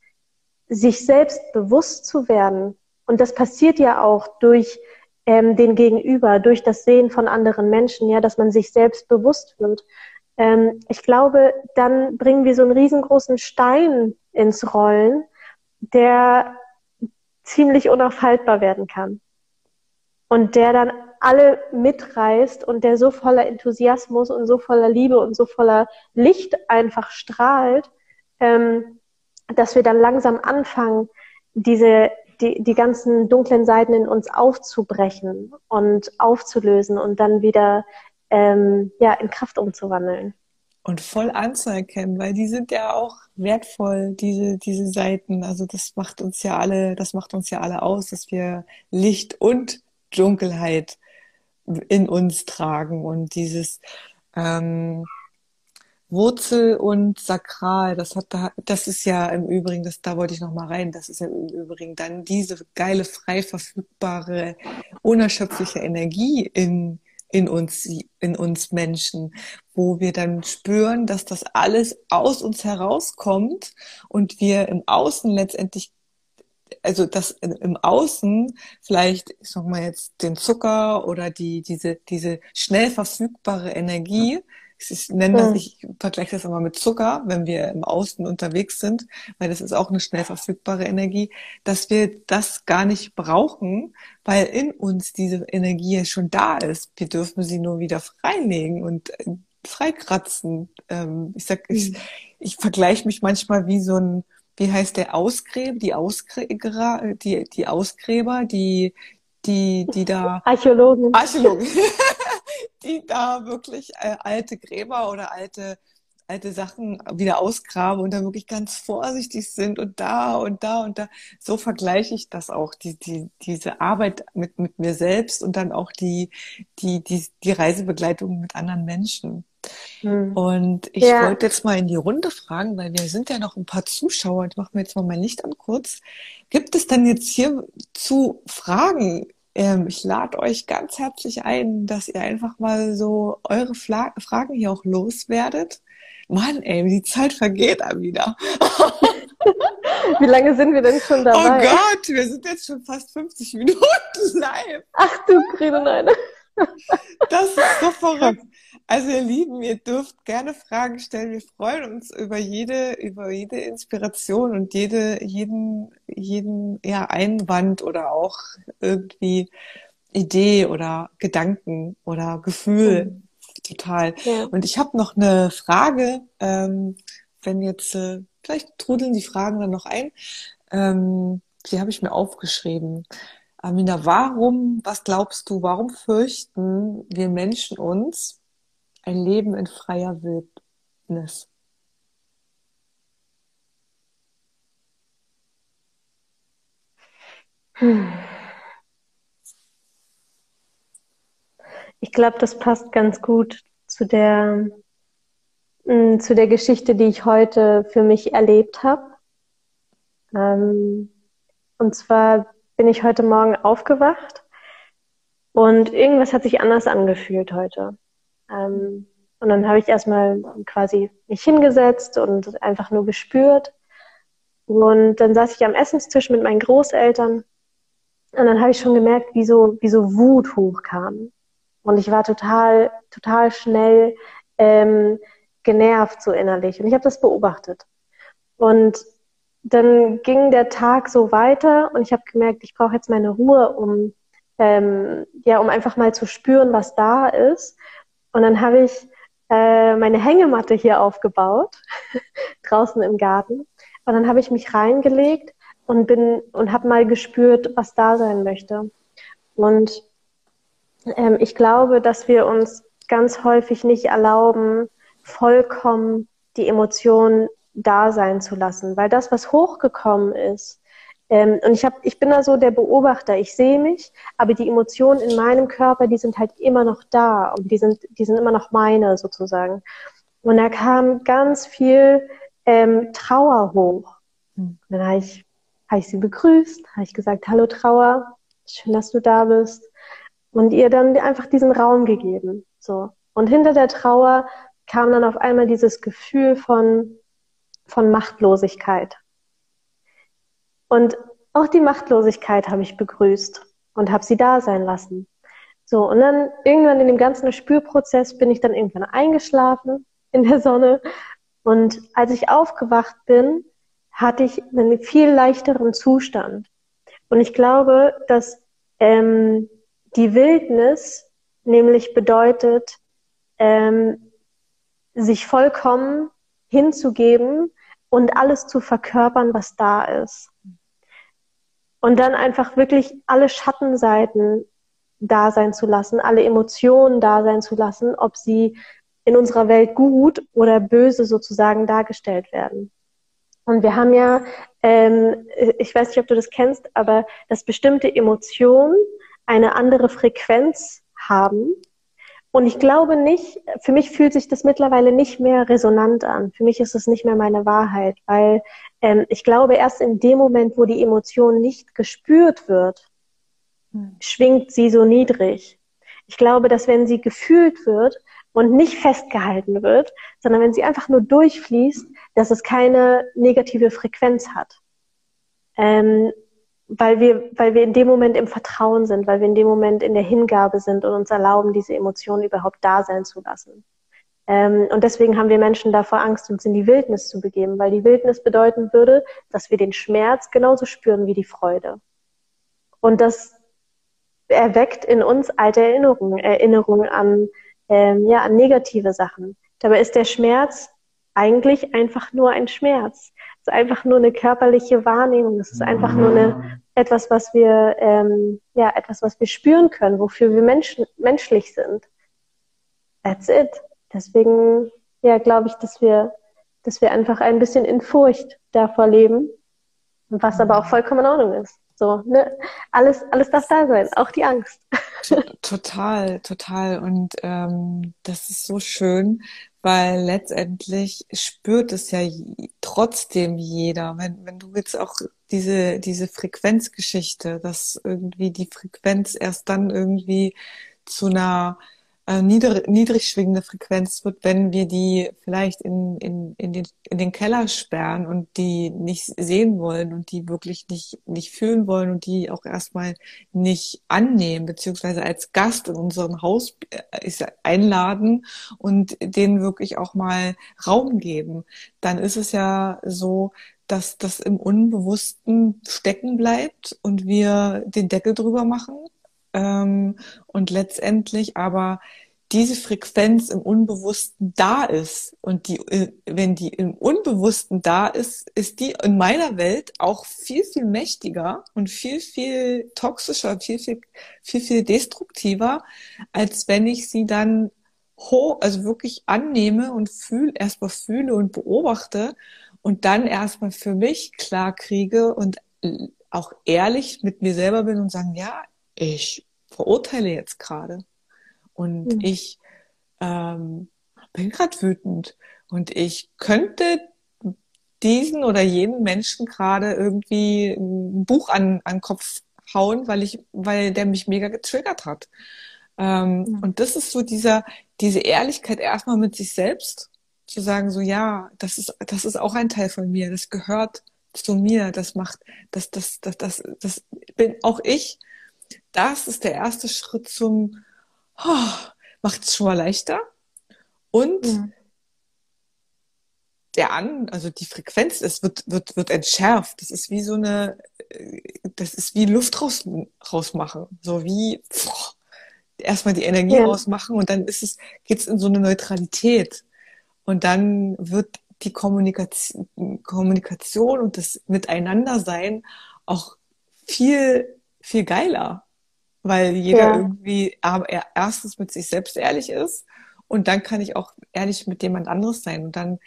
sich selbst bewusst zu werden, und das passiert ja auch durch ähm, den Gegenüber, durch das Sehen von anderen Menschen, ja, dass man sich selbst bewusst wird. Ähm, ich glaube, dann bringen wir so einen riesengroßen Stein ins Rollen, der ziemlich unaufhaltbar werden kann. Und der dann alle mitreißt und der so voller Enthusiasmus und so voller Liebe und so voller Licht einfach strahlt, ähm, dass wir dann langsam anfangen, diese die, die ganzen dunklen Seiten in uns aufzubrechen und aufzulösen und dann wieder ähm, ja, in Kraft umzuwandeln. Und voll anzuerkennen, weil die sind ja auch wertvoll, diese, diese Seiten. Also das macht uns ja alle, das macht uns ja alle aus, dass wir Licht und Dunkelheit in uns tragen und dieses ähm, Wurzel und Sakral, das hat da, das ist ja im Übrigen, das, da wollte ich noch mal rein, das ist ja im Übrigen dann diese geile, frei verfügbare, unerschöpfliche Energie in, in uns, in uns Menschen, wo wir dann spüren, dass das alles aus uns herauskommt und wir im Außen letztendlich also das im Außen vielleicht, ich sag mal jetzt den Zucker oder die, diese, diese schnell verfügbare Energie, ich nenne das, ich vergleiche das immer mit Zucker, wenn wir im Außen unterwegs sind, weil das ist auch eine schnell verfügbare Energie, dass wir das gar nicht brauchen, weil in uns diese Energie schon da ist. Wir dürfen sie nur wieder freilegen und äh, freikratzen. Ähm, ich sag, ich, mhm. ich vergleiche mich manchmal wie so ein, wie heißt der Ausgräber, die Ausgräber, die, die Ausgräber, die, die, die da. Archäologen. Archäologen. die da wirklich äh, alte Gräber oder alte alte Sachen wieder ausgraben und da wirklich ganz vorsichtig sind und da und da und da. So vergleiche ich das auch, die, die, diese Arbeit mit, mit mir selbst und dann auch die, die, die, die Reisebegleitung mit anderen Menschen. Hm. Und ich ja. wollte jetzt mal in die Runde fragen, weil wir sind ja noch ein paar Zuschauer. Ich mache mir jetzt mal mein Licht an kurz. Gibt es denn jetzt hier zu Fragen ähm, ich lade euch ganz herzlich ein, dass ihr einfach mal so eure Fla Fragen hier auch loswerdet. Mann, ey, die Zeit vergeht dann wieder. Wie lange sind wir denn schon dabei? Oh Gott, wir sind jetzt schon fast 50 Minuten live. Ach du Grüne, nein. Das ist so verrückt. Also ihr Lieben, ihr dürft gerne Fragen stellen. Wir freuen uns über jede, über jede Inspiration und jede, jeden, jeden, ja, Einwand oder auch irgendwie Idee oder Gedanken oder Gefühl. Total. Ja. Und ich habe noch eine Frage, ähm, wenn jetzt, äh, vielleicht trudeln die Fragen dann noch ein. Ähm, die habe ich mir aufgeschrieben. Amina, warum, was glaubst du, warum fürchten wir Menschen uns ein Leben in freier Wildnis? Ich glaube, das passt ganz gut zu der, mm, zu der Geschichte, die ich heute für mich erlebt habe. Ähm, und zwar bin ich heute Morgen aufgewacht und irgendwas hat sich anders angefühlt heute. Ähm, und dann habe ich erstmal quasi mich hingesetzt und einfach nur gespürt. Und dann saß ich am Essenstisch mit meinen Großeltern und dann habe ich schon gemerkt, wie so, wie so Wut hochkam. Und ich war total, total schnell ähm, genervt so innerlich. Und ich habe das beobachtet. Und dann ging der Tag so weiter und ich habe gemerkt, ich brauche jetzt meine Ruhe, um ähm, ja, um einfach mal zu spüren, was da ist. Und dann habe ich äh, meine Hängematte hier aufgebaut, draußen im Garten. Und dann habe ich mich reingelegt und bin und habe mal gespürt, was da sein möchte. Und ähm, ich glaube, dass wir uns ganz häufig nicht erlauben, vollkommen die Emotionen da sein zu lassen, weil das, was hochgekommen ist, ähm, und ich habe, ich bin da so der Beobachter. Ich sehe mich, aber die Emotionen in meinem Körper, die sind halt immer noch da und die sind, die sind immer noch meine sozusagen. Und da kam ganz viel ähm, Trauer hoch. Und dann habe ich, hab ich sie begrüßt, habe ich gesagt, hallo Trauer, schön, dass du da bist. Und ihr dann einfach diesen Raum gegeben. So. Und hinter der Trauer kam dann auf einmal dieses Gefühl von, von Machtlosigkeit. Und auch die Machtlosigkeit habe ich begrüßt und habe sie da sein lassen. So, und dann irgendwann in dem ganzen Spürprozess bin ich dann irgendwann eingeschlafen in der Sonne. Und als ich aufgewacht bin, hatte ich einen viel leichteren Zustand. Und ich glaube, dass ähm, die Wildnis nämlich bedeutet, ähm, sich vollkommen hinzugeben und alles zu verkörpern, was da ist. Und dann einfach wirklich alle Schattenseiten da sein zu lassen, alle Emotionen da sein zu lassen, ob sie in unserer Welt gut oder böse sozusagen dargestellt werden. Und wir haben ja, ähm, ich weiß nicht, ob du das kennst, aber dass bestimmte Emotionen eine andere Frequenz haben und ich glaube nicht, für mich fühlt sich das mittlerweile nicht mehr resonant an. Für mich ist es nicht mehr meine Wahrheit, weil ähm, ich glaube, erst in dem Moment, wo die Emotion nicht gespürt wird, hm. schwingt sie so niedrig. Ich glaube, dass wenn sie gefühlt wird und nicht festgehalten wird, sondern wenn sie einfach nur durchfließt, dass es keine negative Frequenz hat. Ähm, weil wir, weil wir in dem Moment im Vertrauen sind, weil wir in dem Moment in der Hingabe sind und uns erlauben, diese Emotionen überhaupt da sein zu lassen. Ähm, und deswegen haben wir Menschen davor Angst, uns in die Wildnis zu begeben, weil die Wildnis bedeuten würde, dass wir den Schmerz genauso spüren wie die Freude. Und das erweckt in uns alte Erinnerungen, Erinnerungen an, ähm, ja, an negative Sachen. Dabei ist der Schmerz eigentlich einfach nur ein Schmerz. Es ist einfach nur eine körperliche Wahrnehmung. Es ist einfach nur eine, etwas, was wir, ähm, ja, etwas, was wir spüren können, wofür wir Menschen, menschlich sind. That's it. Deswegen, ja, glaube ich, dass wir, dass wir einfach ein bisschen in Furcht davor leben, was aber auch vollkommen in Ordnung ist. So, ne? Alles, alles darf da sein, auch die Angst. Total, total. Und ähm, das ist so schön, weil letztendlich spürt es ja trotzdem jeder. Wenn, wenn du jetzt auch diese, diese Frequenzgeschichte, dass irgendwie die Frequenz erst dann irgendwie zu einer äh, niedrig, niedrig schwingende Frequenz wird, wenn wir die vielleicht in, in, in, den, in den Keller sperren und die nicht sehen wollen und die wirklich nicht, nicht fühlen wollen und die auch erstmal nicht annehmen, beziehungsweise als Gast in unserem Haus äh, einladen und denen wirklich auch mal Raum geben. Dann ist es ja so, dass das im Unbewussten stecken bleibt und wir den Deckel drüber machen ähm, und letztendlich aber diese Frequenz im Unbewussten da ist und die, äh, wenn die im Unbewussten da ist, ist die in meiner Welt auch viel, viel mächtiger und viel, viel toxischer, viel, viel, viel, viel destruktiver, als wenn ich sie dann hoch, also wirklich annehme und fühle, erstmal fühle und beobachte und dann erstmal für mich klar kriege und auch ehrlich mit mir selber bin und sagen, ja, ich verurteile jetzt gerade. Und mhm. ich ähm, bin gerade wütend. Und ich könnte diesen oder jenen Menschen gerade irgendwie ein Buch an, an den Kopf hauen, weil ich, weil der mich mega getriggert hat. Ähm, ja. Und das ist so dieser, diese Ehrlichkeit erstmal mit sich selbst zu sagen, so ja, das ist, das ist auch ein Teil von mir, das gehört zu mir, das macht, das, das, das, das, das bin auch ich das ist der erste Schritt zum, oh, macht es schon mal leichter. Und ja. der an, also die Frequenz, es wird, wird, wird entschärft. Das ist wie so eine, das ist wie Luft raus, rausmachen. So wie, boah, erstmal die Energie ja. rausmachen und dann ist es, geht's in so eine Neutralität. Und dann wird die Kommunikation, Kommunikation und das Miteinandersein auch viel, viel geiler weil jeder ja. irgendwie aber erstens mit sich selbst ehrlich ist und dann kann ich auch ehrlich mit jemand anderes sein und dann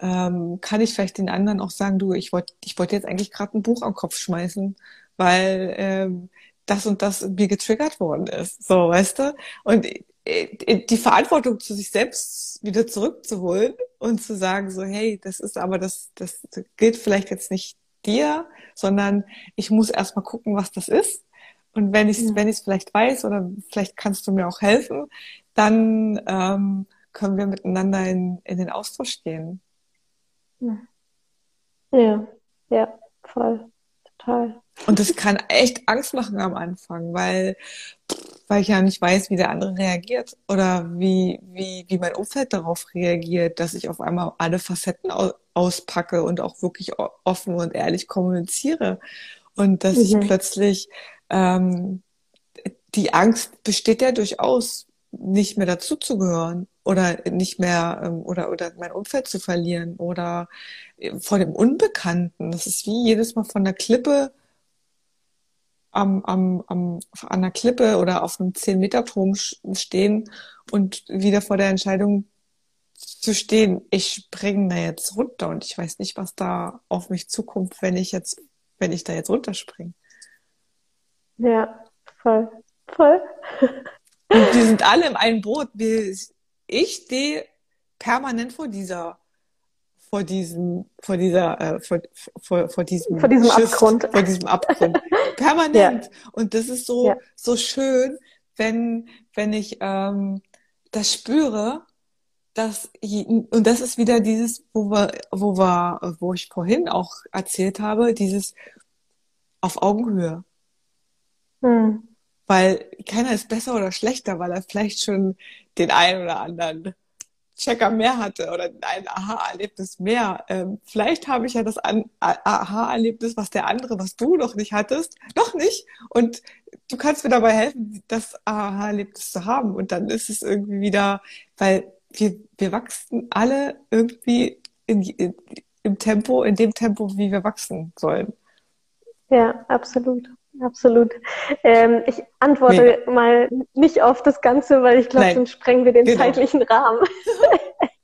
ähm, kann ich vielleicht den anderen auch sagen, du, ich wollte ich wollte jetzt eigentlich gerade ein Buch am Kopf schmeißen, weil ähm, das und das mir getriggert worden ist, so, weißt du? Und äh, die Verantwortung zu sich selbst wieder zurückzuholen und zu sagen so, hey, das ist aber das, das gilt vielleicht jetzt nicht dir, sondern ich muss erstmal gucken, was das ist und wenn ich es ja. wenn ich vielleicht weiß oder vielleicht kannst du mir auch helfen, dann ähm, können wir miteinander in, in den Austausch gehen. Ja, ja, voll, total. Und das kann echt Angst machen am Anfang, weil, weil ich ja nicht weiß, wie der andere reagiert oder wie, wie, wie mein Umfeld darauf reagiert, dass ich auf einmal alle Facetten auspacke und auch wirklich offen und ehrlich kommuniziere. Und dass mhm. ich plötzlich ähm, die Angst besteht ja durchaus, nicht mehr dazuzugehören oder nicht mehr ähm, oder oder mein Umfeld zu verlieren oder äh, vor dem Unbekannten. Das ist wie jedes Mal von der Klippe am, am, am, an der Klippe oder auf einem 10-Meter-Turm stehen und wieder vor der Entscheidung zu stehen, ich springe da jetzt runter und ich weiß nicht, was da auf mich zukommt, wenn ich jetzt, wenn ich da jetzt runterspringe. Ja, voll. Voll. Und wir sind alle im einen Boot. Ich stehe permanent vor dieser, vor diesem, vor dieser, äh, vor, vor, vor diesem, vor diesem Schiff, Abgrund. Vor diesem Abgrund. Permanent. Ja. Und das ist so, ja. so schön, wenn, wenn ich ähm, das spüre, dass und das ist wieder dieses, wo wir, wo wir, wo ich vorhin auch erzählt habe, dieses auf Augenhöhe. Hm. Weil keiner ist besser oder schlechter, weil er vielleicht schon den einen oder anderen Checker mehr hatte oder ein Aha-Erlebnis mehr. Ähm, vielleicht habe ich ja das Aha-Erlebnis, was der andere, was du noch nicht hattest, noch nicht. Und du kannst mir dabei helfen, das Aha-Erlebnis zu haben. Und dann ist es irgendwie wieder, weil wir, wir wachsen alle irgendwie in, in, im Tempo, in dem Tempo, wie wir wachsen sollen. Ja, absolut. Absolut. Ähm, ich antworte Mega. mal nicht auf das Ganze, weil ich glaube, sonst sprengen wir den genau. zeitlichen Rahmen.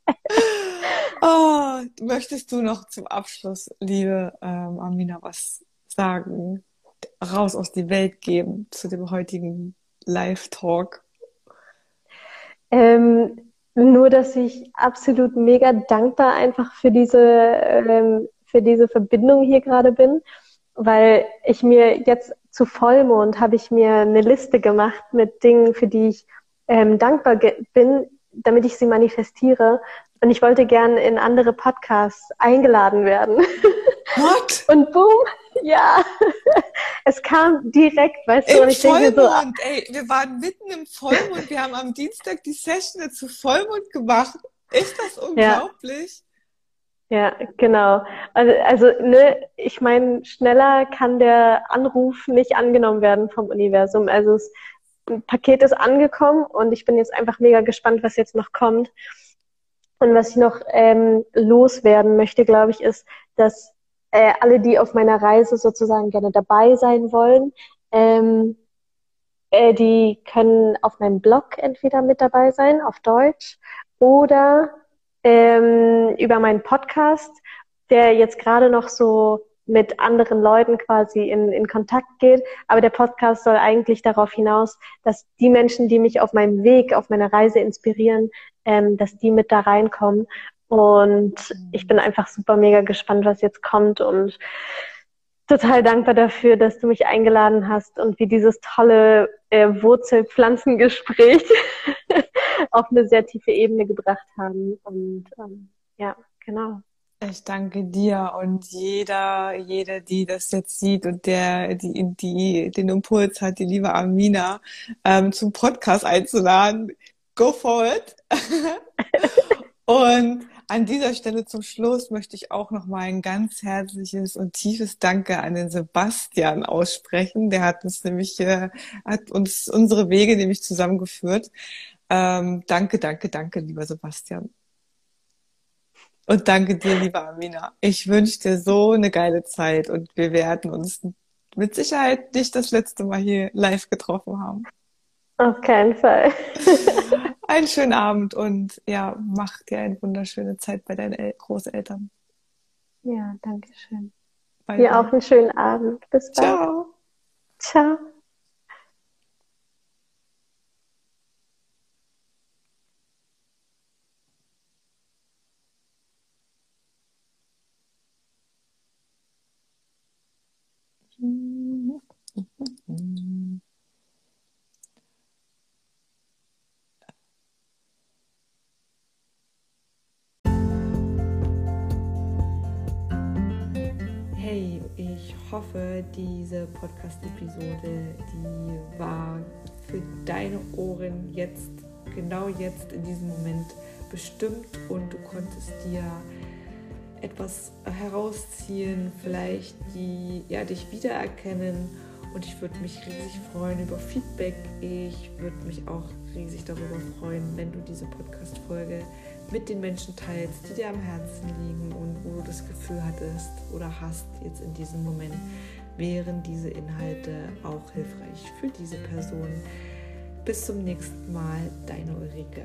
oh, möchtest du noch zum Abschluss, liebe ähm, Amina, was sagen? Raus aus die Welt geben zu dem heutigen Live-Talk? Ähm, nur, dass ich absolut mega dankbar einfach für diese, ähm, für diese Verbindung hier gerade bin weil ich mir jetzt zu Vollmond habe ich mir eine Liste gemacht mit Dingen, für die ich ähm, dankbar bin, damit ich sie manifestiere. Und ich wollte gern in andere Podcasts eingeladen werden. What? Und boom, ja, es kam direkt, weißt du, Im und ich Vollmond, denke so, ey, wir waren mitten im Vollmond, wir haben am Dienstag die Session zu Vollmond gemacht. Ist das unglaublich? Ja. Ja, genau. Also, also ne, ich meine, schneller kann der Anruf nicht angenommen werden vom Universum. Also das Paket ist angekommen und ich bin jetzt einfach mega gespannt, was jetzt noch kommt. Und was ich noch ähm, loswerden möchte, glaube ich, ist, dass äh, alle, die auf meiner Reise sozusagen gerne dabei sein wollen, ähm, äh, die können auf meinem Blog entweder mit dabei sein, auf Deutsch, oder ähm, über meinen Podcast, der jetzt gerade noch so mit anderen Leuten quasi in, in Kontakt geht. Aber der Podcast soll eigentlich darauf hinaus, dass die Menschen, die mich auf meinem Weg, auf meiner Reise inspirieren, ähm, dass die mit da reinkommen. Und ich bin einfach super mega gespannt, was jetzt kommt und total dankbar dafür, dass du mich eingeladen hast und wie dieses tolle äh, Wurzelpflanzengespräch auf eine sehr tiefe Ebene gebracht haben. Und ähm, ja, genau. Ich danke dir und jeder, jede, die das jetzt sieht und der, die, die den Impuls hat, die liebe Amina ähm, zum Podcast einzuladen, go for it. und an dieser Stelle zum Schluss möchte ich auch noch mal ein ganz herzliches und tiefes Danke an den Sebastian aussprechen. Der hat uns nämlich, äh, hat uns unsere Wege nämlich zusammengeführt. Ähm, danke, danke, danke, lieber Sebastian. Und danke dir, liebe Amina. Ich wünsche dir so eine geile Zeit und wir werden uns mit Sicherheit nicht das letzte Mal hier live getroffen haben. Auf keinen Fall. einen schönen Abend und ja, mach dir eine wunderschöne Zeit bei deinen El Großeltern. Ja, danke schön. Dir auch einen schönen Abend. Bis bald. Ciao. Ciao. Diese Podcast-Episode, die war für deine Ohren jetzt, genau jetzt in diesem Moment bestimmt und du konntest dir etwas herausziehen, vielleicht die ja, dich wiedererkennen und ich würde mich riesig freuen über Feedback. Ich würde mich auch riesig darüber freuen, wenn du diese Podcast-Folge mit den Menschen teilst, die dir am Herzen liegen und wo du das Gefühl hattest oder hast jetzt in diesem Moment, wären diese Inhalte auch hilfreich für diese Person. Bis zum nächsten Mal, deine Ulrike.